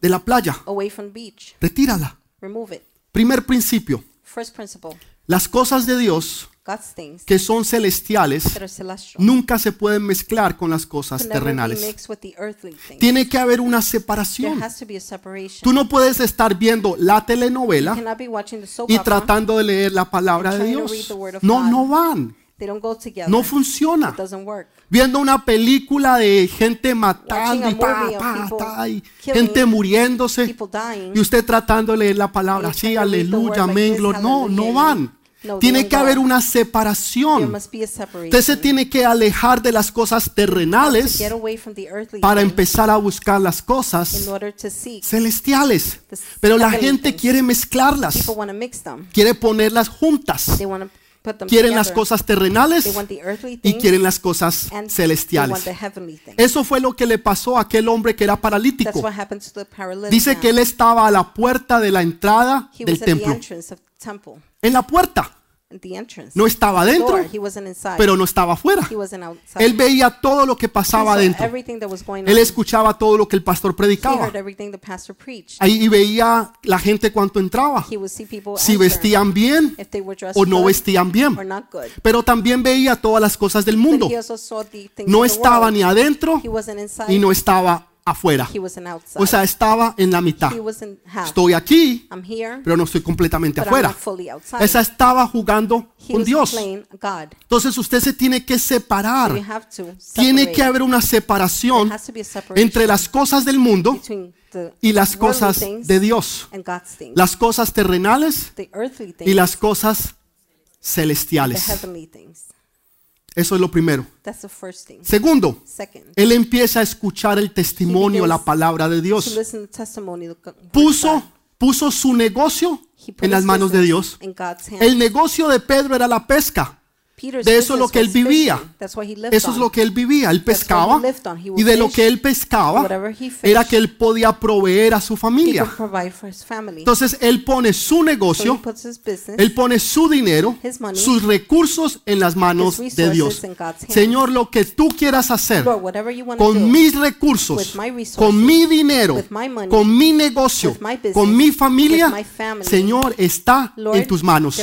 de la playa. away from the beach. Retírala. Remove it. Primer principio. First principle, Las cosas de Dios God's things que son celestiales that are celestial nunca se pueden mezclar con las cosas can never be terrenales. mixed with the earthly things. Tiene que haber una There separación. has to be a separation. Tú no puedes estar viendo la You telenovela cannot be watching the soap y opera. tratando de leer la palabra de Dios. No, no van. They don't go together. No funciona. It doesn't work. Viendo una película de gente matando y, pa, movie of pa, people ta, y gente muriéndose dying. y usted tratando de leer la palabra the aleluya, like amén, gloria. No, no van. No, Tiene que haber una There separación. must be a Usted se separation. tiene que alejar de las cosas terrenales para empezar a buscar las cosas celestiales. the Pero la gente quiere mezclarlas, People want to mix them. quiere ponerlas juntas. Quieren las cosas terrenales y quieren las cosas celestiales. Eso fue lo que le pasó a aquel hombre que era paralítico. Dice que él estaba a la puerta de la entrada del templo. En la puerta. At the entrance. No estaba adentro, Door. He wasn't inside. pero no estaba afuera. he wasn't outside. Él veía todo lo que He pasaba saw adentro. everything that was going Él escuchaba todo lo que el pastor He predicaba. heard everything the pastor preached. Ahí y veía la gente cuanto entraba. He would see people Si enter, vestían bien if they were dressed o no good vestían bien. or not good. Pero también veía todas las cosas del But mundo. he also saw the things No of the estaba world. ni adentro He wasn't inside. y no estaba afuera. O sea, estaba en la mitad. Estoy aquí, I'm here, pero no estoy completamente afuera. Esa estaba jugando con Dios. Entonces usted se tiene que separar. Tiene que haber una separación entre las cosas del mundo y las cosas de Dios. Las cosas terrenales y las cosas celestiales. Eso es lo primero. That's the first thing. Segundo, Second, él empieza a escuchar el testimonio, la palabra de to Dios. listen to testimony. of God. Puso, puso su negocio en las manos de Dios. El negocio de Pedro era la pesca. De eso es lo que él vivía. Eso es lo que él vivía. Él pescaba y de lo que él pescaba era que él podía proveer a su familia. Entonces él pone su negocio, él pone su dinero, sus recursos en las manos de Dios. Señor, lo que tú quieras hacer con mis recursos, con mi dinero, con mi negocio, con mi familia, Señor, está en tus manos.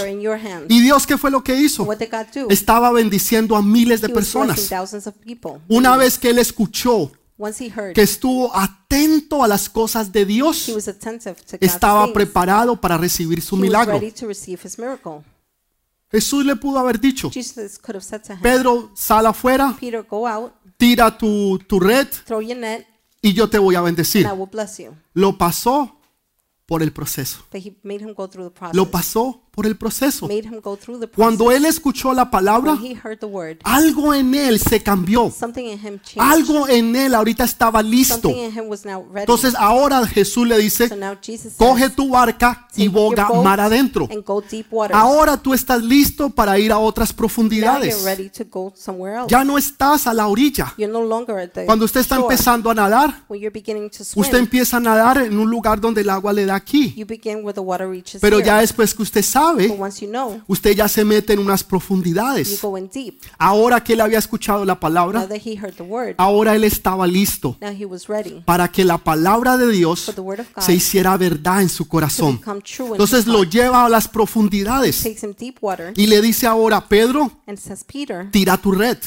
¿Y Dios qué fue lo que hizo? Estaba bendiciendo a miles de personas. Una vez que él escuchó que estuvo atento a las cosas de Dios, estaba preparado para recibir su milagro. ready to receive his miracle. Jesús le pudo haber dicho, Pedro, sal afuera, tira tu, tu red y yo te voy a bendecir. Lo pasó por el proceso. Lo pasó por el proceso. Cuando él escuchó la palabra, when he heard the word, algo en él se cambió. something in him changed. Algo en él ahorita estaba listo. Entonces ahora Jesús le dice, coge tu barca y "Take your boga mar adentro. Ahora tú estás listo para ir a otras profundidades. Ya no estás a la orilla. Cuando usted está empezando a nadar, usted empieza a nadar en un lugar donde el agua le da aquí. Pero ya después que usted but sabe, once you know, usted ya se mete en unas profundidades. Ahora que él había escuchado la Now palabra, word, ahora él estaba listo para que la palabra de Dios se hiciera verdad en su corazón. Entonces his lo lleva a las profundidades y le dice ahora, Pedro, and says, Peter, tira tu red.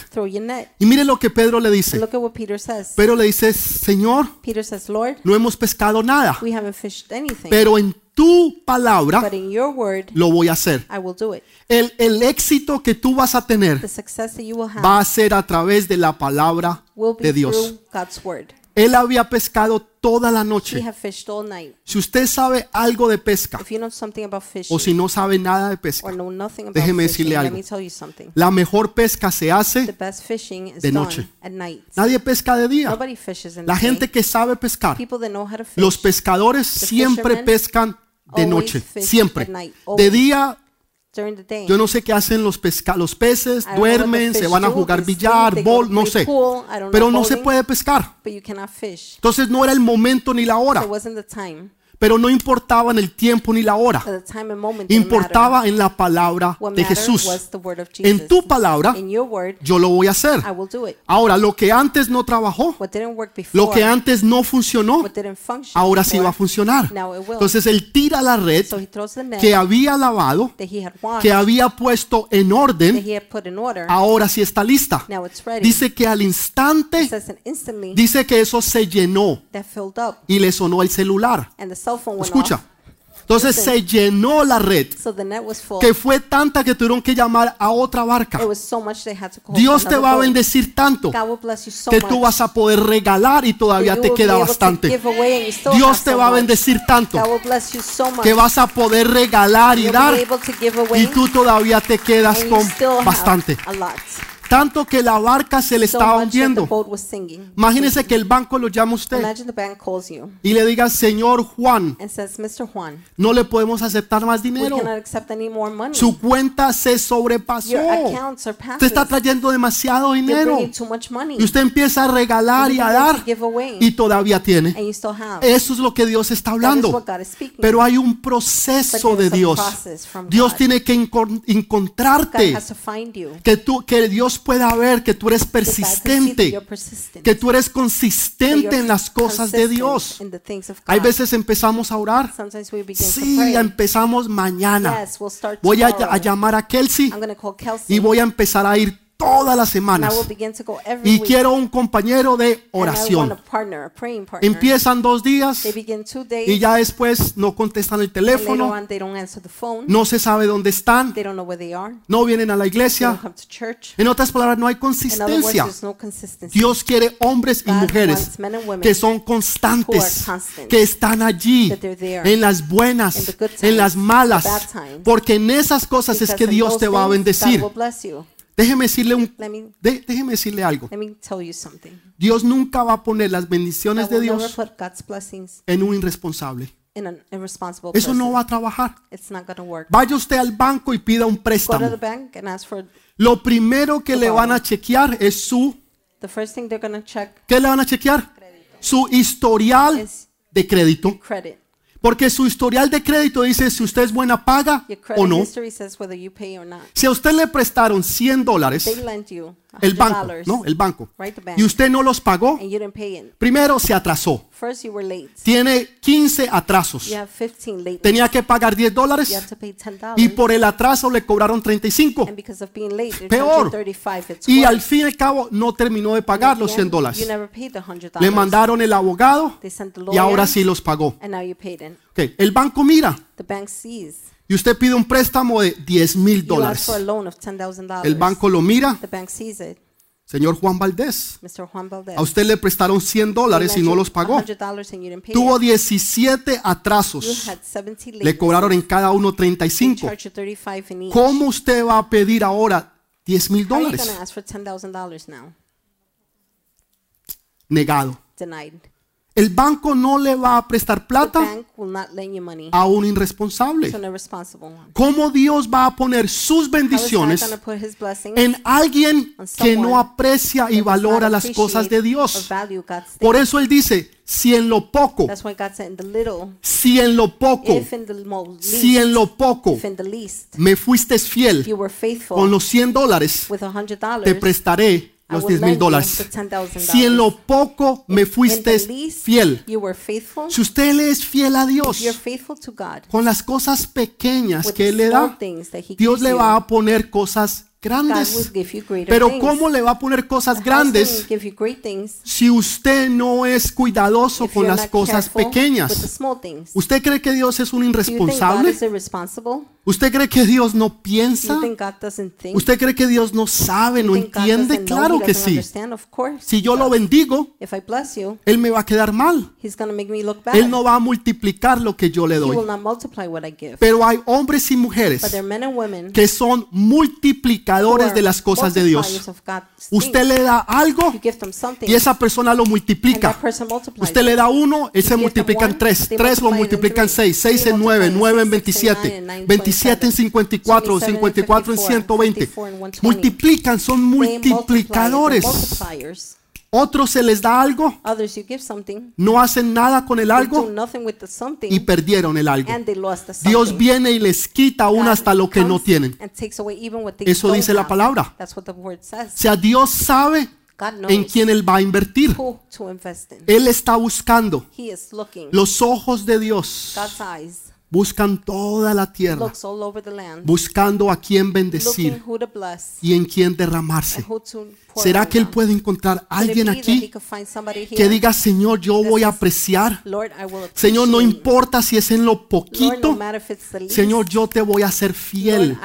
Y mire lo que Pedro le dice. Look at what Peter says. Pedro le dice, Señor, Peter says, Lord, no hemos pescado nada, we haven't fished anything, pero en tu palabra but in your word, lo voy a hacer. I will do it. El, el éxito que tú vas a tener va a ser a través de la palabra de Dios. Él había pescado toda la noche. Si usted sabe algo de pesca you know fishing o si no sabe nada de pesca, déjeme decirle algo. la mejor pesca se hace. best fishing is de noche. at night. Nadie pesca de día. La gente day. que sabe pescar, los pescadores siempre pescan de noche, siempre. De día, yo no sé qué hacen los, pesca los peces, duermen, se van a jugar billar, bol, no sé. Pero no se puede pescar. Entonces no era el momento ni la hora, pero no importaba en el tiempo ni la hora. Importaba en la palabra de Jesús. En tu palabra yo lo voy a hacer. Ahora, lo que antes no trabajó, lo que antes no funcionó, ahora sí va a funcionar. Entonces él tira la red que había lavado, que había puesto en that orden, ahora sí está lista. now it's ready. Dice que al instante, dice que eso se llenó y le sonó el celular. Cell phone went Escucha. off. Entonces se llenó la red, So the net was full. que fue tanta que tuvieron que llamar a otra barca. It was so much they had to call Dios te va a bendecir tanto God will bless you so que much. tú vas a poder regalar y that todavía you te will be queda to bastante. give away and you still Dios have te so va a much. bendecir tanto God will bless you so much. que vas a poder regalar y You'll dar be able to give away y tú todavía te quedas and you con still bastante. a lot. Tanto que la barca se le estaba hundiendo. Imagínese que el banco lo llama usted y le diga, señor Juan, no le podemos aceptar más dinero. Su cuenta se sobrepasó. Usted está trayendo demasiado dinero. Y usted empieza a regalar y a dar y todavía tiene. Eso es lo que Dios está hablando. Pero hay un proceso de Dios. Dios tiene que encontrarte. Que, tú, que Dios pueda ver que tú eres persistente. Que tú eres consistente en las cosas de Dios. Hay veces empezamos a orar. Sí, empezamos mañana. Voy a, a llamar a Kelsey. y voy a empezar a ir todas las semanas. Y quiero un compañero de oración. Empiezan dos días y ya después no contestan el teléfono, no se sabe dónde están, no vienen a la iglesia. En otras palabras, no hay consistencia. Dios quiere hombres y mujeres que son constantes, que están allí en las buenas, en las malas, porque en esas cosas es que Dios te va a bendecir. Déjeme decirle un, Let me, de- déjeme decirle algo. let me tell you something. Dios nunca va a poner las bendiciones de Dios en un irresponsable. Eso no va a trabajar. Vaya usted al banco y pida un préstamo. Lo primero que le van a chequear es su ¿Qué le van a chequear? Su historial is de crédito. Porque su historial de crédito dice si usted es buena paga o no. Si a usted le prestaron 100 dólares, el banco, $100, ¿no? El banco. Y usted no los pagó, primero se atrasó. First, you were late. Tiene 15 atrasos. You have 15 late. Tenía que pagar 10 You dólares have to pay $10. y por el atraso le cobraron 35. and because of being late, they Peor. charge you 35. It's Y al fin y al cabo no terminó de pagar los the 100 end, dólares. You never paid the $100. Le mandaron el abogado They sent the y ahora sí los pagó. and now you paid it. Ok, El banco mira The bank sees. y usted pide un préstamo de 10 mil dólares. for a loan of $10,000. El banco lo mira, The bank sees it. Señor Juan Valdés, Mr. Juan Valdez. a usted le prestaron 100 dólares y no los pagó. $100 and you didn't pay Tuvo it. 17 You atrasos. had 70 late. Le cobraron en cada uno They 35. charge you 35 in each. ¿Cómo usted va a pedir ahora 10 mil dólares? to ask for $10,000 now? Negado. El banco no le va a prestar plata a un irresponsable. ¿Cómo Dios va a poner sus bendiciones en alguien que no aprecia y valora las cosas de Dios? Por eso Él dice, si en lo poco, si en lo poco, si en lo poco me fuiste fiel con los 100 dólares, te prestaré los will 10 mil dólares. the $10,000. Si en lo poco me fuiste fiel, si usted le es fiel a Dios con las cosas pequeñas que Él le da, Dios le va a poner cosas grandes. Pero. ¿cómo le va a poner cosas grandes si usted no es cuidadoso con las cosas pequeñas? ¿Usted cree que Dios es un irresponsable? ¿Usted cree que Dios no piensa? ¿Usted cree que Dios no sabe, no entiende? Claro que sí. Si yo lo bendigo, Él me va a quedar mal. He's going to make me look bad. Él no va a multiplicar lo que yo le doy. Pero hay hombres y mujeres que son multiplicadores de las cosas de Dios. Usted le da algo y esa persona lo multiplica. Usted le da uno, él se multiplica en tres, tres lo multiply it in multiplica en three. seis, seis en nueve, nueve en veintisiete, 69 and nine, veintisiete en 27, cincuenta y cuatro, 27 cincuenta y cuatro en 54, 120. 54 and 120. Multiplican, son multiplicadores. Otros se les da algo, Others, you give something, no hacen nada con el do algo nothing with the something, y perdieron el algo. and they lost the something. Dios viene y les quita aún God hasta lo que no comes tienen. and takes away even what they Eso don't dice la have. palabra. That's what the word says. O sea, Dios sabe God knows en quién Él va a invertir. who to invest in. Él está buscando. He is looking. Los ojos de Dios God's eyes buscan toda la tierra, buscando a looking bendecir y en quién derramarse. ¿Será que Él puede encontrar a alguien aquí que diga, Señor, yo voy a apreciar? Señor, no importa si es en lo poquito. Señor, yo te voy a ser fiel.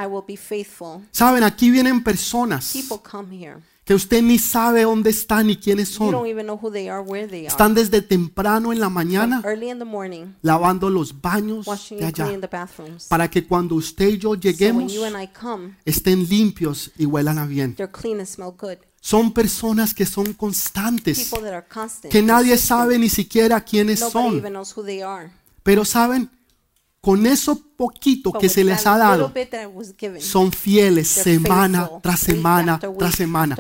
Saben, aquí vienen personas People come here que usted ni sabe dónde están ni quiénes son. even know who they are, where they are. Están desde temprano en la mañana morning, lavando los baños de allá para que cuando usted y yo lleguemos come, estén limpios y huelan a bien. Son personas que son constantes, constant. que nadie sabe ni siquiera quiénes son. Pero saben, con eso poquito que se les ha dado, son fieles semana tras semana tras semana.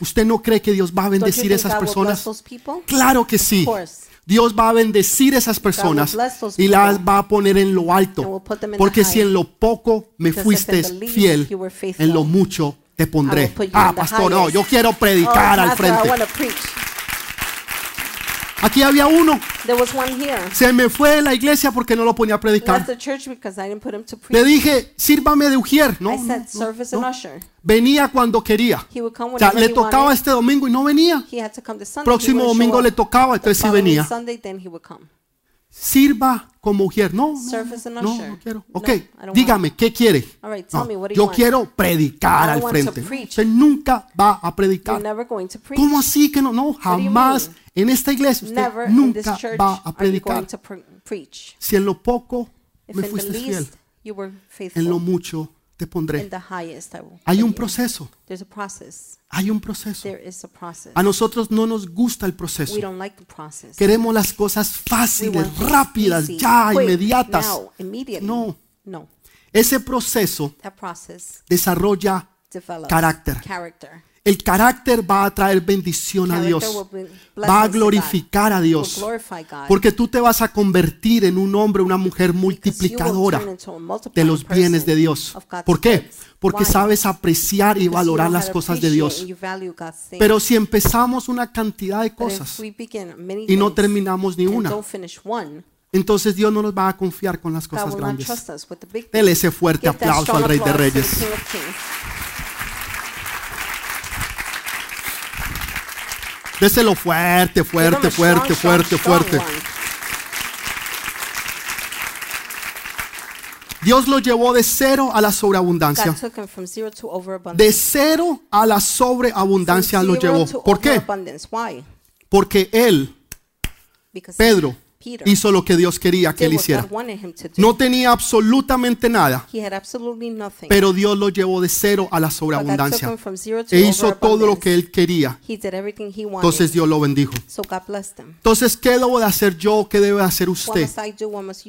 ¿Usted no cree que Dios va a bendecir a esas personas? Claro que sí. Dios va a bendecir a esas personas y las va a poner en lo alto. Porque si en lo poco me fuiste fiel, en lo mucho te pondré. Ah, pastor, no, yo quiero Oh, predicar al Pastor, I frente. Aquí había uno, There was one here. se me fue de la iglesia porque no lo ponía a predicar. the church because I didn't put him to Le dije, sírvame de ujier. No, I no, said, no, no. usher. Venía cuando quería. He would come O sea, le tocaba wanted. este domingo y no venía. He had to come Sunday. Próximo he domingo le tocaba, entonces sí venía. Sunday, then he would come. Sirva como ujier. No, no, no, no quiero. Ok, dígame, ¿qué quiere? No, yo quiero predicar al frente. Usted nunca va a predicar. ¿Cómo así que no? No, jamás en esta iglesia usted nunca va a predicar. Si en lo poco me fuiste fiel, en lo mucho te pondré. Hay un proceso, hay un proceso. A nosotros no nos gusta el proceso. Queremos las cosas fáciles, rápidas, ya, inmediatas. No. Ese proceso desarrolla Carácter. El carácter va a traer bendición a Dios. Va a glorificar a Dios. Porque tú te vas a convertir en un hombre, una mujer multiplicadora de los bienes de Dios. ¿Por qué? Porque sabes apreciar y valorar las cosas de Dios. Pero si empezamos una cantidad de cosas y no terminamos ni una, entonces Dios no nos va a confiar con las cosas grandes. Dele ese fuerte aplauso al Rey de Reyes. King of Kings. Déselo fuerte, fuerte, fuerte, fuerte, fuerte. Dios lo llevó de cero a la sobreabundancia. De cero a la sobreabundancia lo llevó. ¿Por qué? Porque Él, Pedro, hizo lo que Dios quería que él hiciera. No tenía absolutamente nada, pero Dios lo llevó de cero a la sobreabundancia. E hizo todo lo que Él quería. He did everything he wanted. Entonces Dios lo bendijo. Entonces, ¿qué debo de hacer yo? ¿Qué debe hacer usted?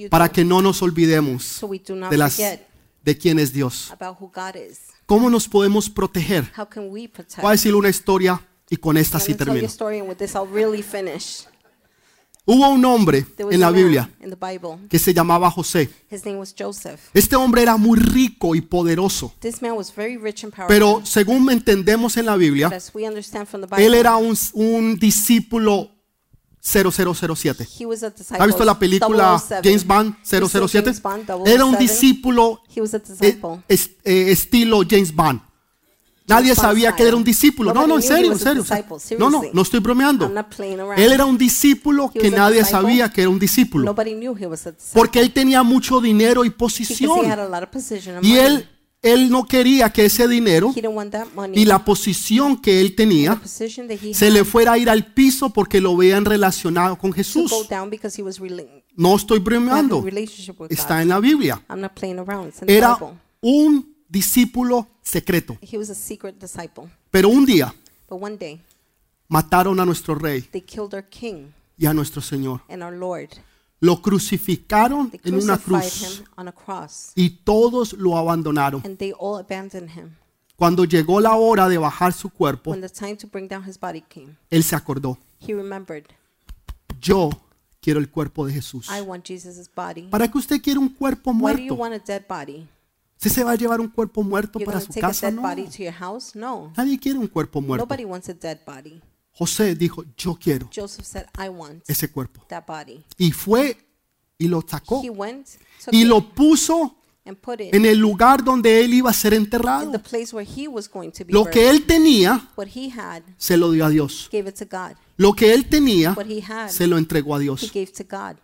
Para que no nos olvidemos de, las, de quién es Dios. ¿Cómo nos podemos proteger? Voy a decir una historia y con esta sí termino. Hubo un hombre en la Biblia que se llamaba José. Este hombre era muy rico y poderoso, This man was very rich and powerful. pero según entendemos en la Biblia, él era un, un discípulo 0007. he was a disciple. ¿Ha visto la película 007. James Bond You see 007? James Bond, Era un 007? discípulo eh, eh, estilo James Bond. Nadie sabía que él era un discípulo. No, no, en serio, en serio. No, no, no estoy bromeando. Él era un discípulo que nadie sabía que era un discípulo. Porque él tenía mucho dinero y posición. Y él, él no quería que ese dinero y la posición que él tenía se le fuera a ir al piso porque lo veían relacionado con Jesús. No estoy bromeando. Está en la Biblia. Era un discípulo secreto. He was a secret disciple. Pero un día But one day, mataron a nuestro rey they killed our king y a nuestro Señor. and our Lord. Lo crucificaron They en una crucified cruz him on a cross, y todos lo abandonaron. and they all abandoned him. Cuando llegó la hora de bajar su cuerpo, When the time to bring down his body came, él se acordó. he remembered, Yo quiero el cuerpo de Jesús. I want Jesus' body. ¿Para qué usted quiere un cuerpo Why do you muerto? want a dead body? ¿Usted se va a llevar un cuerpo muerto You're para su casa? No. No. Nadie quiere un cuerpo muerto. Nobody wants a dead body. José dijo, yo quiero Joseph said, I want ese cuerpo. that body. Y fue y lo sacó He went, y lo puso and put it en el lugar donde él iba a ser in the enterrado. place where he was going to be Lo que él tenía, What he had, se lo dio a Dios. gave it to God. Lo que él tenía, What he had, se lo entregó a he Dios. gave to God.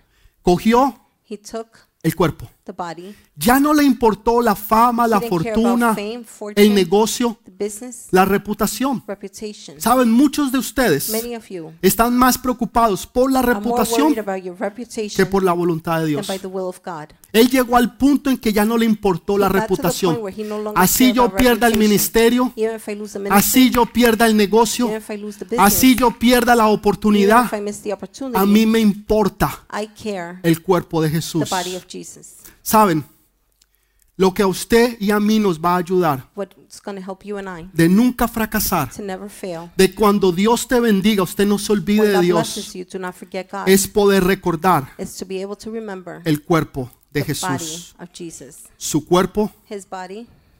Cogió He took el cuerpo, the body. Ya no le importó la fama, la He didn't care fortuna, about fame, fortune, el negocio, the business, la reputación. reputation. Saben, muchos de ustedes Many of you están más preocupados por la are more reputación worried about your que reputation por la voluntad de than Dios. by the will of God. Él llegó al punto en que ya no le importó la He got to the reputación. point where he no longer Así cared yo about pierda el reputation. ministerio, Even if I lose the así ministry, yo pierda el negocio, even if I lose the business, así yo pierda la even oportunidad, if I miss the opportunity, a mí me importa I care el cuerpo de the Jesús. body of Jesus. Saben, lo que a usted y a mí nos va a ayudar de nunca fracasar, de cuando Dios te bendiga, usted no se olvide de Dios, es poder recordar el cuerpo de Jesús, su cuerpo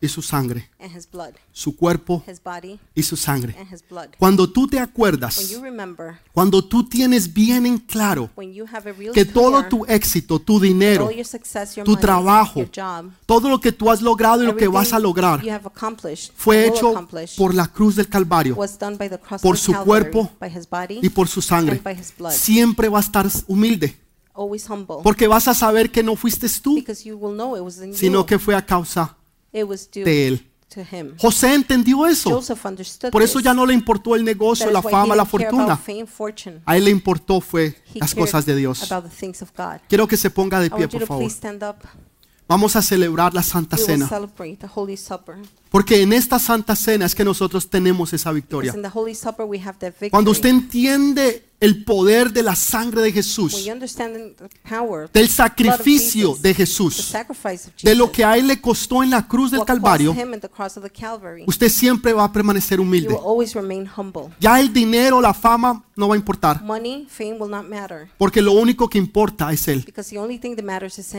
y su sangre, and His blood, su cuerpo His body y su sangre. and His blood. Cuando tú te When acuerdas, you remember, cuando tú tienes bien en claro when you have a real que todo tu éxito, tu dinero, all your success, your tu trabajo, your job, todo lo que tú has logrado y lo que vas a lograr you have accomplished, fue hecho por la cruz del Calvario was done by the cross por su Calvary, cuerpo by His body y por su sangre. and by His blood. Siempre va a estar humilde porque vas a saber que no fuiste tú, because you will know it was in sino que fue a causa It was due de Él. to Him. José entendió eso. Por eso ya no le importó el negocio, la fama, la fortuna. A él le importó fue las cosas de Dios. Quiero que se ponga de pie, por favor. Vamos a celebrar la Santa Cena. Porque en esta Santa Cena es que nosotros tenemos esa victoria. Because in the Holy Supper we have that victory. Cuando usted entiende el poder de la sangre de when Jesús, you understand the power, del sacrificio de Jesús, de lo que a él le costó en la cruz del Calvario, usted siempre va a permanecer humilde. Ya el dinero, la fama no va a importar, porque lo único que importa es Él.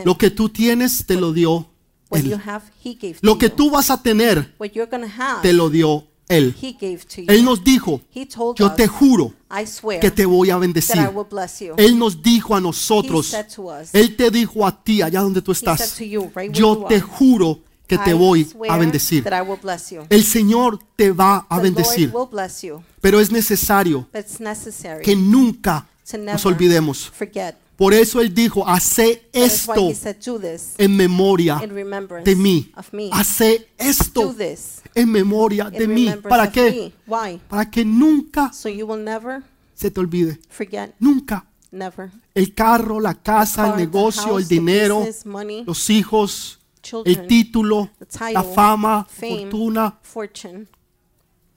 Lo que tú tienes te lo dio What you have, He gave to Lo que you. tú vas a tener What you're to have, te lo dio Él. He gave to you. Él nos dijo, He told yo us, te juro I swear que te voy a that I bendecir. will bless you. Él nos dijo a He nosotros, said to us, Él te dijo a ti, allá donde tú He said estás, to you, right where yo you te are, juro que te I voy swear a bendecir. that I will bless you. El Señor te va a The bendecir, Lord will bless you, pero es necesario but it's necessary que nunca to nos olvidemos. forget. Por eso Él dijo, hace esto en memoria de mí. Hace esto en memoria de mí. ¿Para qué? Para que nunca se te olvide. forget, Nunca. never. El carro, la casa, el negocio, el dinero, los hijos, el título, la fama, fortuna. fortune.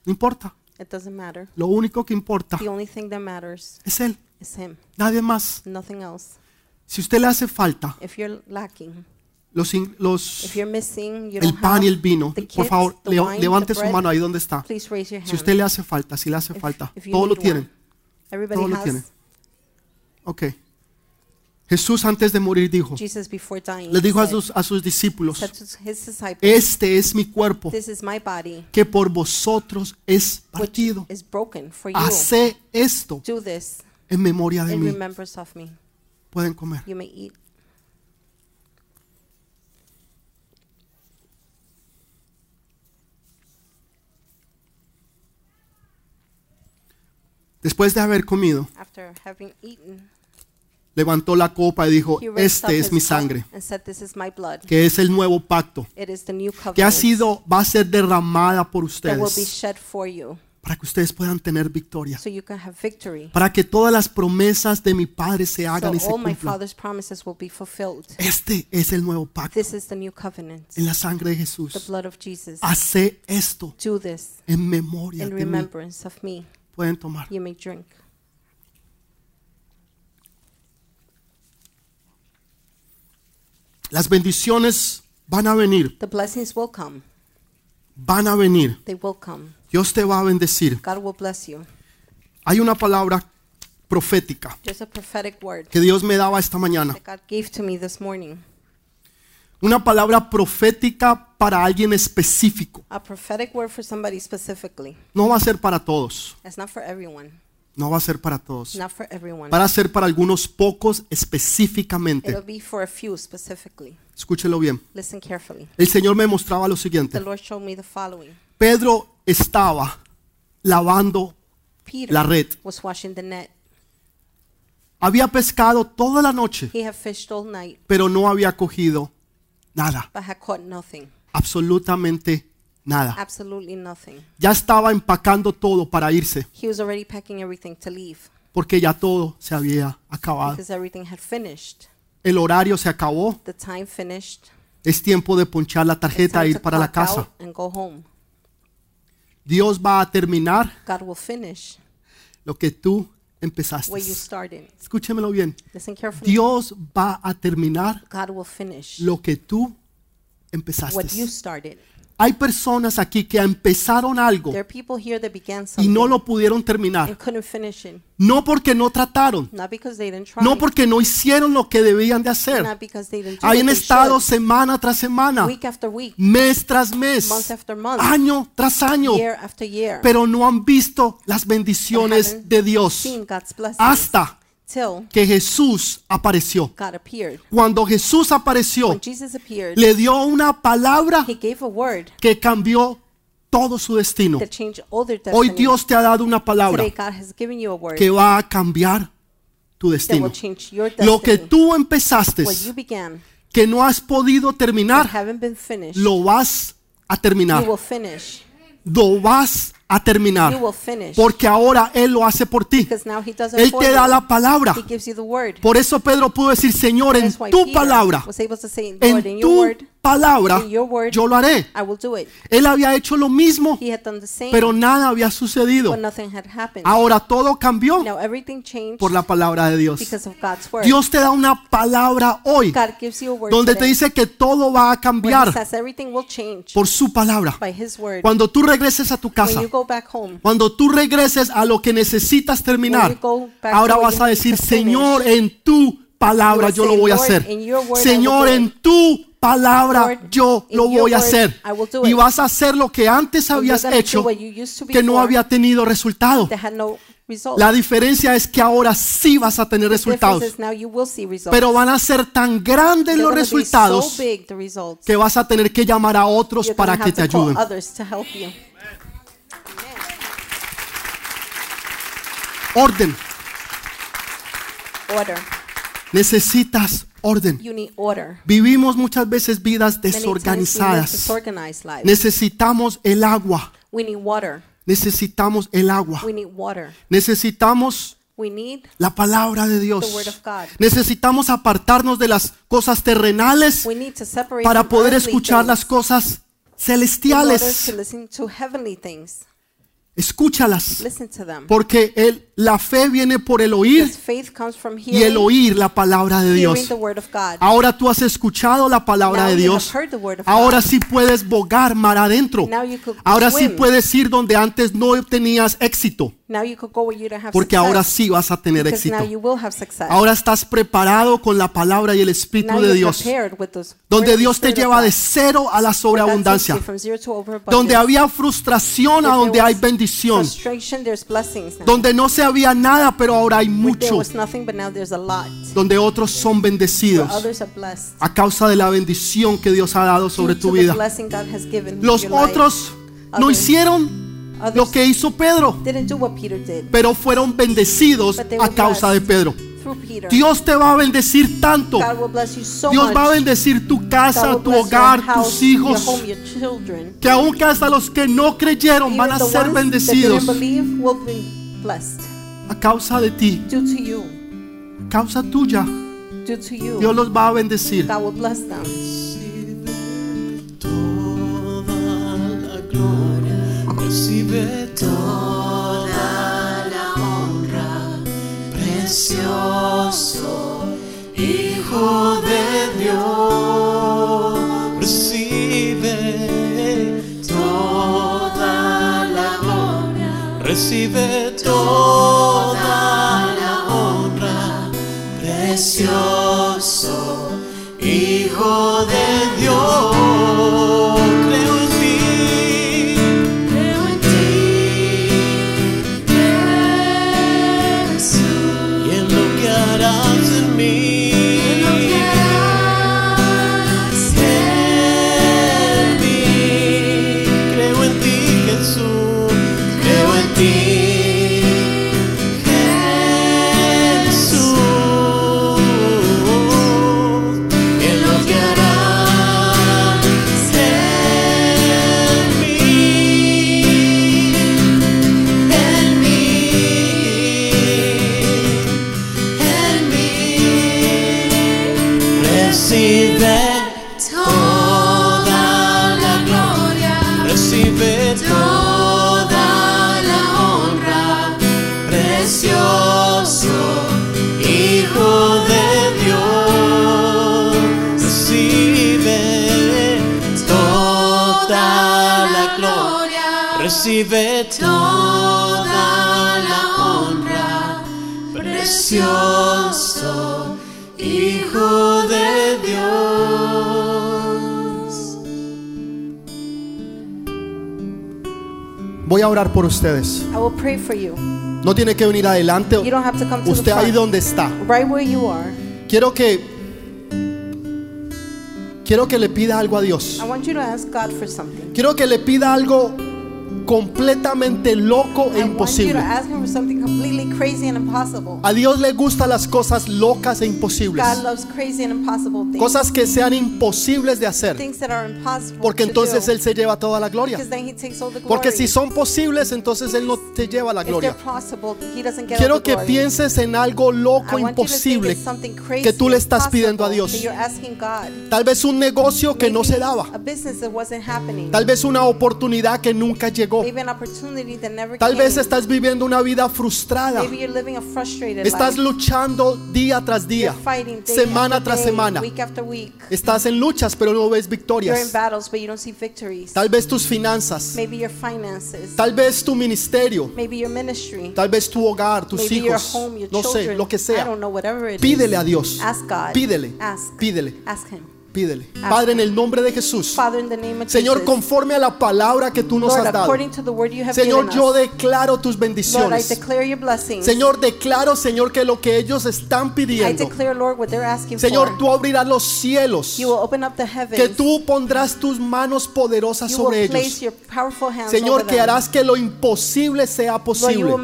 No importa. It doesn't matter. Lo único que importa The only thing that matters es Él. Him, Nadie más. nothing else. Si usted le hace falta If you're lacking, los, in- los, if you're missing, you el don't pan y el vino, the por kids, favor, the wine, levante the su bread, mano ahí donde está. please raise your hand. Si usted le hace falta, si le hace If- falta, if you todo lo need tienen. Everybody Todo lo has. Ok. Jesús antes de morir dijo, Jesus before dying le dijo a said, sus, a sus discípulos, said to his disciples, este es mi cuerpo This is my body, que por vosotros es which partido. is broken for you. Hace esto Do this en memoria de in mí. remembrance of me. Pueden comer. You may eat. Después de haber comido, After having eaten, levantó la copa y dijo, he raised up este es his mi cup sangre, and said, This is my blood. que es el nuevo pacto, It is the new covenant que ha sido, va a ser derramada por that will be ustedes, shed for you, para que ustedes puedan tener victoria, so you can have victory. para que todas las promesas de mi Padre se So hagan y se all my cumplan. Father's promises will be fulfilled. Este es el nuevo pacto This is the new covenant, en la sangre de the Jesús. blood of Jesus. Hace esto Do this en memoria in de mí. remembrance of me. Pueden tomar. You may drink. Las bendiciones van a venir, The blessings will come. van a venir. They will come. Dios te va a bendecir. God will bless you. Hay una palabra profética There's a prophetic word que Dios me daba esta mañana. that God gave to me this morning. Una palabra profética para alguien específico. A prophetic word for somebody specifically. No va a ser para todos. It's not for everyone. No va a ser para todos. Not for everyone. Va a ser para algunos pocos específicamente. It'll be for a few specifically. Escúchelo bien. Listen carefully. El Señor me mostraba lo The siguiente. Lord showed me the following. Pedro estaba lavando Peter la red. was washing the net. Había pescado toda la noche, He had fished all night, pero no había cogido nada, but had caught nothing. absolutamente nada. Absolutely nothing. Ya estaba empacando todo para irse, He was already packing everything to leave porque ya todo se había acabado. because everything had finished. El horario se acabó, The time finished. es tiempo de ponchar la tarjeta e time ir para la clock casa. out and go home. Dios va a terminar God will finish lo que tú empezaste. where you started. Escúchemelo bien. Listen carefully. Dios va a terminar God will finish lo que tú what you empezaste. started. Hay personas aquí que empezaron algo There are people here that began y no lo pudieron terminar. No porque no trataron, Not because they didn't try. no porque no hicieron lo que debían de hacer. Hayan estado semana tras semana, mes tras mes, año tras año, pero no han visto las bendiciones de Dios. hasta que Jesús apareció. Cuando Jesús apareció, le dio una palabra que cambió todo su destino. Hoy. Dios te ha dado una palabra que va a cambiar tu destino. Lo que tú empezaste, que no has podido terminar, lo vas a terminar. Lo vas a terminar. will finish. Porque ahora Él lo hace por ti. because now He does it Él te da la palabra. He gives you the word. Por eso Pedro pudo decir, Señor, en tu palabra, en tu palabra, word, yo lo haré. I will do it. Él había hecho lo mismo, He had done the same, pero nada había sucedido. Ahora todo cambió Now por la palabra de Dios. because of God's word. Dios te da una palabra hoy God gives you a word donde te dice que todo va a cambiar por su palabra. by His word. Cuando tú regreses a tu casa, you go back home, cuando tú regreses a lo que necesitas terminar, ahora vas a decir, Señor, en tu palabra yo lo voy a "Lord, hacer. Señor, en tu palabra Lord, yo lo voy a hacer. Y vas a hacer lo que antes habías hecho que no había tenido resultado. no. La diferencia es que ahora sí vas a tener resultados. Pero van a ser tan grandes They're los resultados so que vas a tener que llamar a otros You're para que te ayuden. Orden. Order. Necesitas orden. Vivimos muchas veces vidas desorganizadas. Necesitamos el agua. We need water. Necesitamos el agua. We need water. Necesitamos la palabra de Dios. The word of God. Necesitamos apartarnos de las cosas terrenales we need to separate para poder escuchar las cosas celestiales. Escúchalas. Listen to them. Porque el- la fe viene por el oír y el oír la palabra de Dios. Ahora tú has escuchado la palabra de Dios. Ahora sí puedes bogar mar adentro. Ahora sí puedes ir donde antes no tenías éxito. Now you could go where you don't have Porque ahora sí vas a tener éxito. Ahora estás preparado con la palabra y el Espíritu de Dios. Donde Dios te lleva de cero a la sobreabundancia. Donde había frustración a donde hay bendición. Donde no se había nada, pero ahora hay mucho. was nothing, but now there's a lot. Donde otros son bendecidos a causa de la bendición que Dios ha dado sobre tu vida. Los otros no hicieron lo que hizo Pedro, pero fueron bendecidos a causa de. Pedro. Dios te va a bendecir tanto. Dios va a bendecir tu casa, tu hogar, tus hijos. Que aunque hasta los que no creyeron van a ser bendecidos a causa de ti, due to you. a causa tuya. Due to you. Dios los va a bendecir. God will bless them. Toda la gloria, recibe toda la honra, precioso Hijo de Dios, recibe toda la gloria, recibe toda precioso Hijo de Dios. Voy a orar por ustedes. I will pray for you. No tiene que venir adelante. You don't have to come to Usted the ahí donde está. Right where you are. Quiero que quiero que le pida algo a Dios. I want you to ask God for something. Quiero que le pida algo completamente loco e imposible. A Dios le gustan las cosas locas e imposibles. Cosas que sean imposibles de hacer. Porque to entonces. Él se lleva toda la gloria. Because then He takes all the glory. Porque si son posibles, entonces Él no te lleva la gloria. Quiero que pienses en algo loco, think imposible, que tú le estás pidiendo a Dios. Tal vez un negocio que no se daba. A business that wasn't happening. Tal vez una oportunidad que nunca llegó. Maybe an opportunity that never Tal vez estás viviendo una vida frustrada. Maybe you're living a frustrated Estás luchando día tras día, semana tras semana. week after week. Estás en luchas, pero no ves You're in victorias. battles, but you don't see victories. Tal vez tus finanzas, Maybe your finances. tal vez tu ministerio, Maybe your ministry. tal vez tu hogar, tus hijos, no sé, lo que I sea. don't know, whatever it is. Pídele a Dios. Ask God. Pídele. Ask. Pídele. Pídele. Padre, en el nombre de Jesús. Señor, conforme a la palabra que tú nos has dado. Señor, yo declaro tus bendiciones. Señor, declaro, Señor, que lo que ellos están pidiendo, Señor, tú abrirás los cielos, que tú pondrás tus manos poderosas sobre ellos. Señor, que harás que lo imposible sea posible.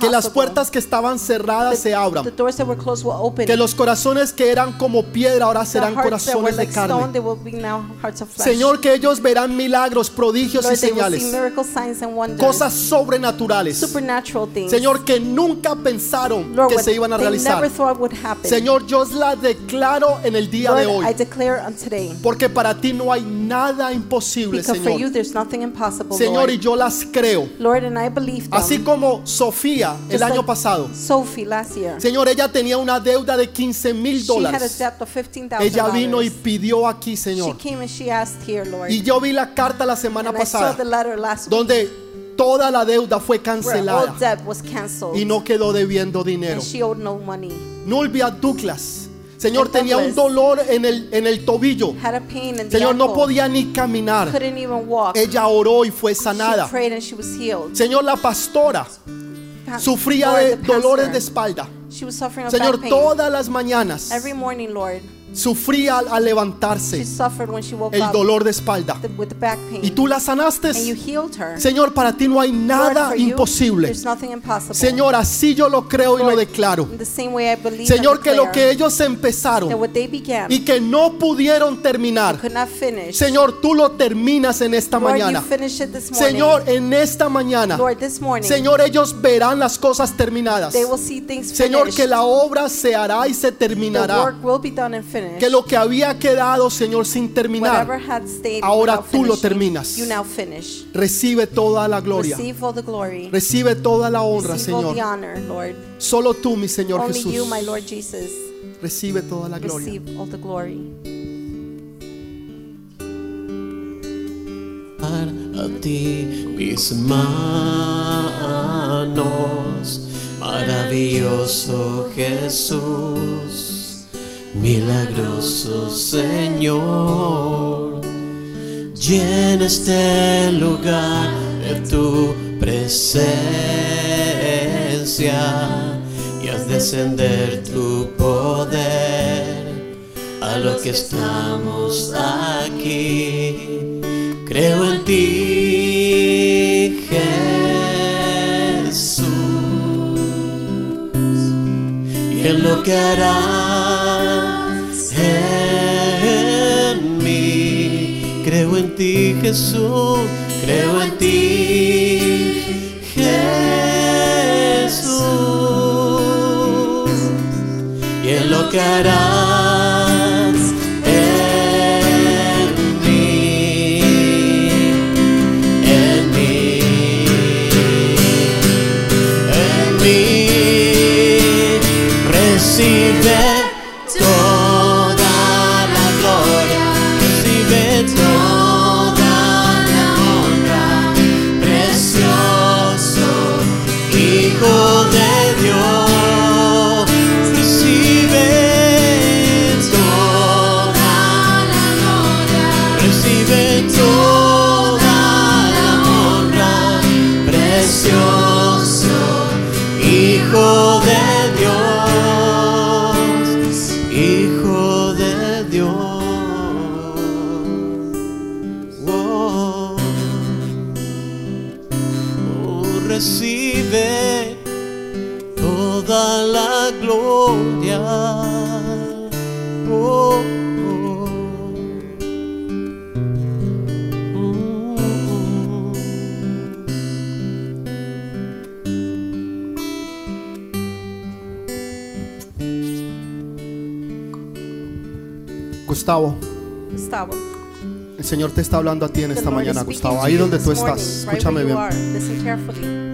Que las puertas que estaban cerradas se abran. Que los corazones que eran como piedra ahora serán were corazones de carne. Señor, que ellos verán milagros, prodigios y señales. Cosas sobrenaturales. Señor, que nunca pensaron que se iban a realizar. Señor, yo la declaro en el día de hoy. I declare on today. Porque para ti no hay nada imposible, Because for you Señor. there's nothing impossible, Señor, y yo las creo. Así como Sofía el año pasado. Señor, ella tenía una deuda de 15 mil dólares. debt of $15,000. Ella vino y pidió aquí, She Señor. came and she asked here, Lord. Y yo vi la carta la semana and I saw the pasada letter last week donde toda la deuda fue cancelada y no quedó debiendo dinero. no. Nulvia Douglas. Señor, And tenía un dolor en el, en el tobillo. Señor, no podía ni caminar. Ella oró y fue sanada. Señor, la pastora Pa- sufría Lord, de dolores de espalda. She was suffering of Señor, back pain. todas las mañanas Every morning, Lord, sufría al- al she levantarse suffered when she woke el up dolor de espalda. th- with the back pain. Y tú la sanaste. and you healed her. Señor, para ti no hay Lord, nada for you, imposible. there's nothing impossible. Señor, así yo lo creo y lo Lord, declaro. in the same way I believe Señor, que lo declare que ellos that empezaron what they began y que no pudieron terminar, could not finish. Señor, tú lo terminas en esta Lord, mañana. you finish it this morning. Señor, en esta mañana, Lord, this morning, Señor, ellos verán las cosas terminadas. they will see things Señor, finished. que la obra se hará y se the terminará. work will be done and finished. Que lo que había quedado, Señor, sin terminar, ahora tú lo terminas. You now finish. recibe toda la gloria. Receive all the glory. Recibe toda la honra, Receive all the Señor. honor, Lord. Solo tú, mi Señor Only Jesús. you, my Lord Jesus, Recibe toda la gloria. receive all the glory. a ti mis manos, maravilloso Jesús, milagroso Señor. Llena este lugar de tu presencia y haz descender tu poder a lo que estamos aquí. Creo en ti, lo que harás en mí. Creo en ti, Jesús, creo en ti, Jesús, y en lo que harás Gustavo, Gustavo. el Señor te está hablando a ti en esta mañana, Gustavo. Ahí donde tú estás, escúchame bien.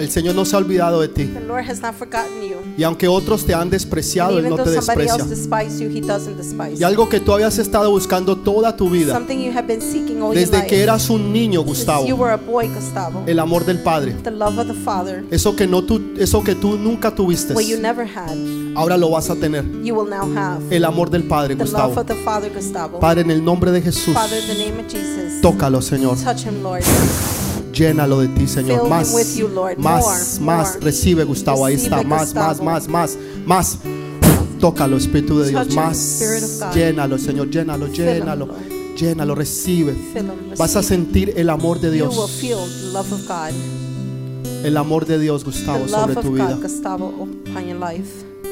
El Señor no se ha olvidado de ti. The Lord has not forgotten you. Y aunque otros te han despreciado, Él no te desprecia. you, He doesn't despise Y algo que tú habías estado buscando toda tu vida, you have been all your desde life. que eras un niño, you Gustavo, were a boy, Gustavo. el amor del Padre. The love of the Father, Eso que, no tú, eso que tú nunca tuviste, what you never had, ahora lo vas a tener. you will now have. El amor del Padre, The love Gustavo. of the Father, Gustavo. Padre, en el nombre de Jesús, Father, in the name of Jesus. tócalo, Señor. Touch him, Lord. Llénalo de ti, Señor. Más, with you, Lord. más, More, más. more. Recibe, Gustavo. Ahí está. Más, más, más, más, más. Tócalo, Espíritu de Dios. Más. Llénalo, Señor. Llénalo, llénalo. Llénalo, recibe. Vas a sentir el amor de Dios. El amor de Dios, Gustavo, sobre tu vida.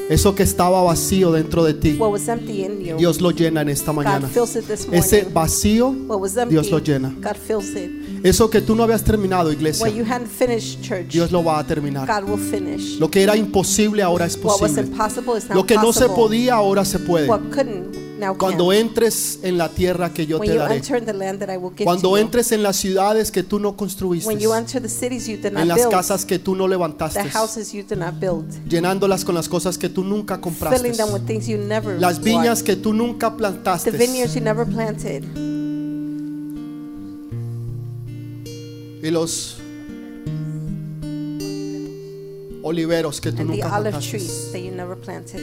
Eso que estaba vacío dentro de ti, What was empty in you, Dios lo llena en esta God mañana. Ese vacío, Dios lo llena. Eso que tú no habías terminado, What iglesia, you hadn't finished, church, Dios lo va a terminar. God will finish. Lo que era imposible ahora es What was posible. impossible is now Lo que no se podía ahora se puede. What couldn't now Cuando can. entres en la tierra que yo When te you daré. enter the land that I will give Cuando to you. entres en las ciudades que tú no construiste. When you enter the cities you did not En las build. casas que tú no levantaste. The houses you did not build. Llenándolas con las cosas que tú nunca compraste. Filling them with things you never Las viñas bought. que tú nunca plantaste. The vineyards you never planted. Y los oliveros que tú And nunca olive plantaste. trees that you never planted.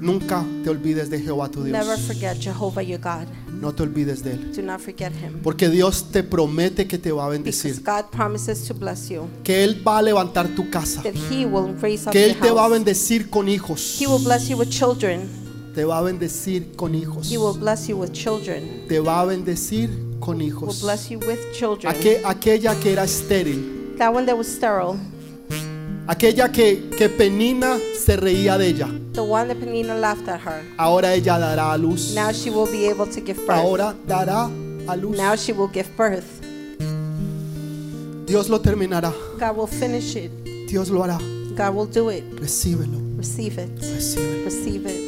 Nunca te olvides de Jehová tu Dios. Never forget Jehovah your God. No te olvides de él. Do not forget him. Porque Dios te promete que te va a Because bendecir. God promises to bless you. Que Él va a levantar tu casa. That he will raise up Que your Él te va a bendecir con hijos. He will bless you with children. Te va a bendecir con hijos. He will bless you with children. Te va a bendecir con Will hijos. bless you with children. Aque- aquella que era estéril. That one that was sterile. Aquella que, que Penina se reía de ella. The one that Penina laughed at her. Ahora ella dará a luz. Now she will be able to give birth. Ahora dará a luz. Now she will give birth. Dios lo terminará. God will finish it. Dios lo hará. God will do it. Recíbelo. Receive it. Recíbelo. Receive it.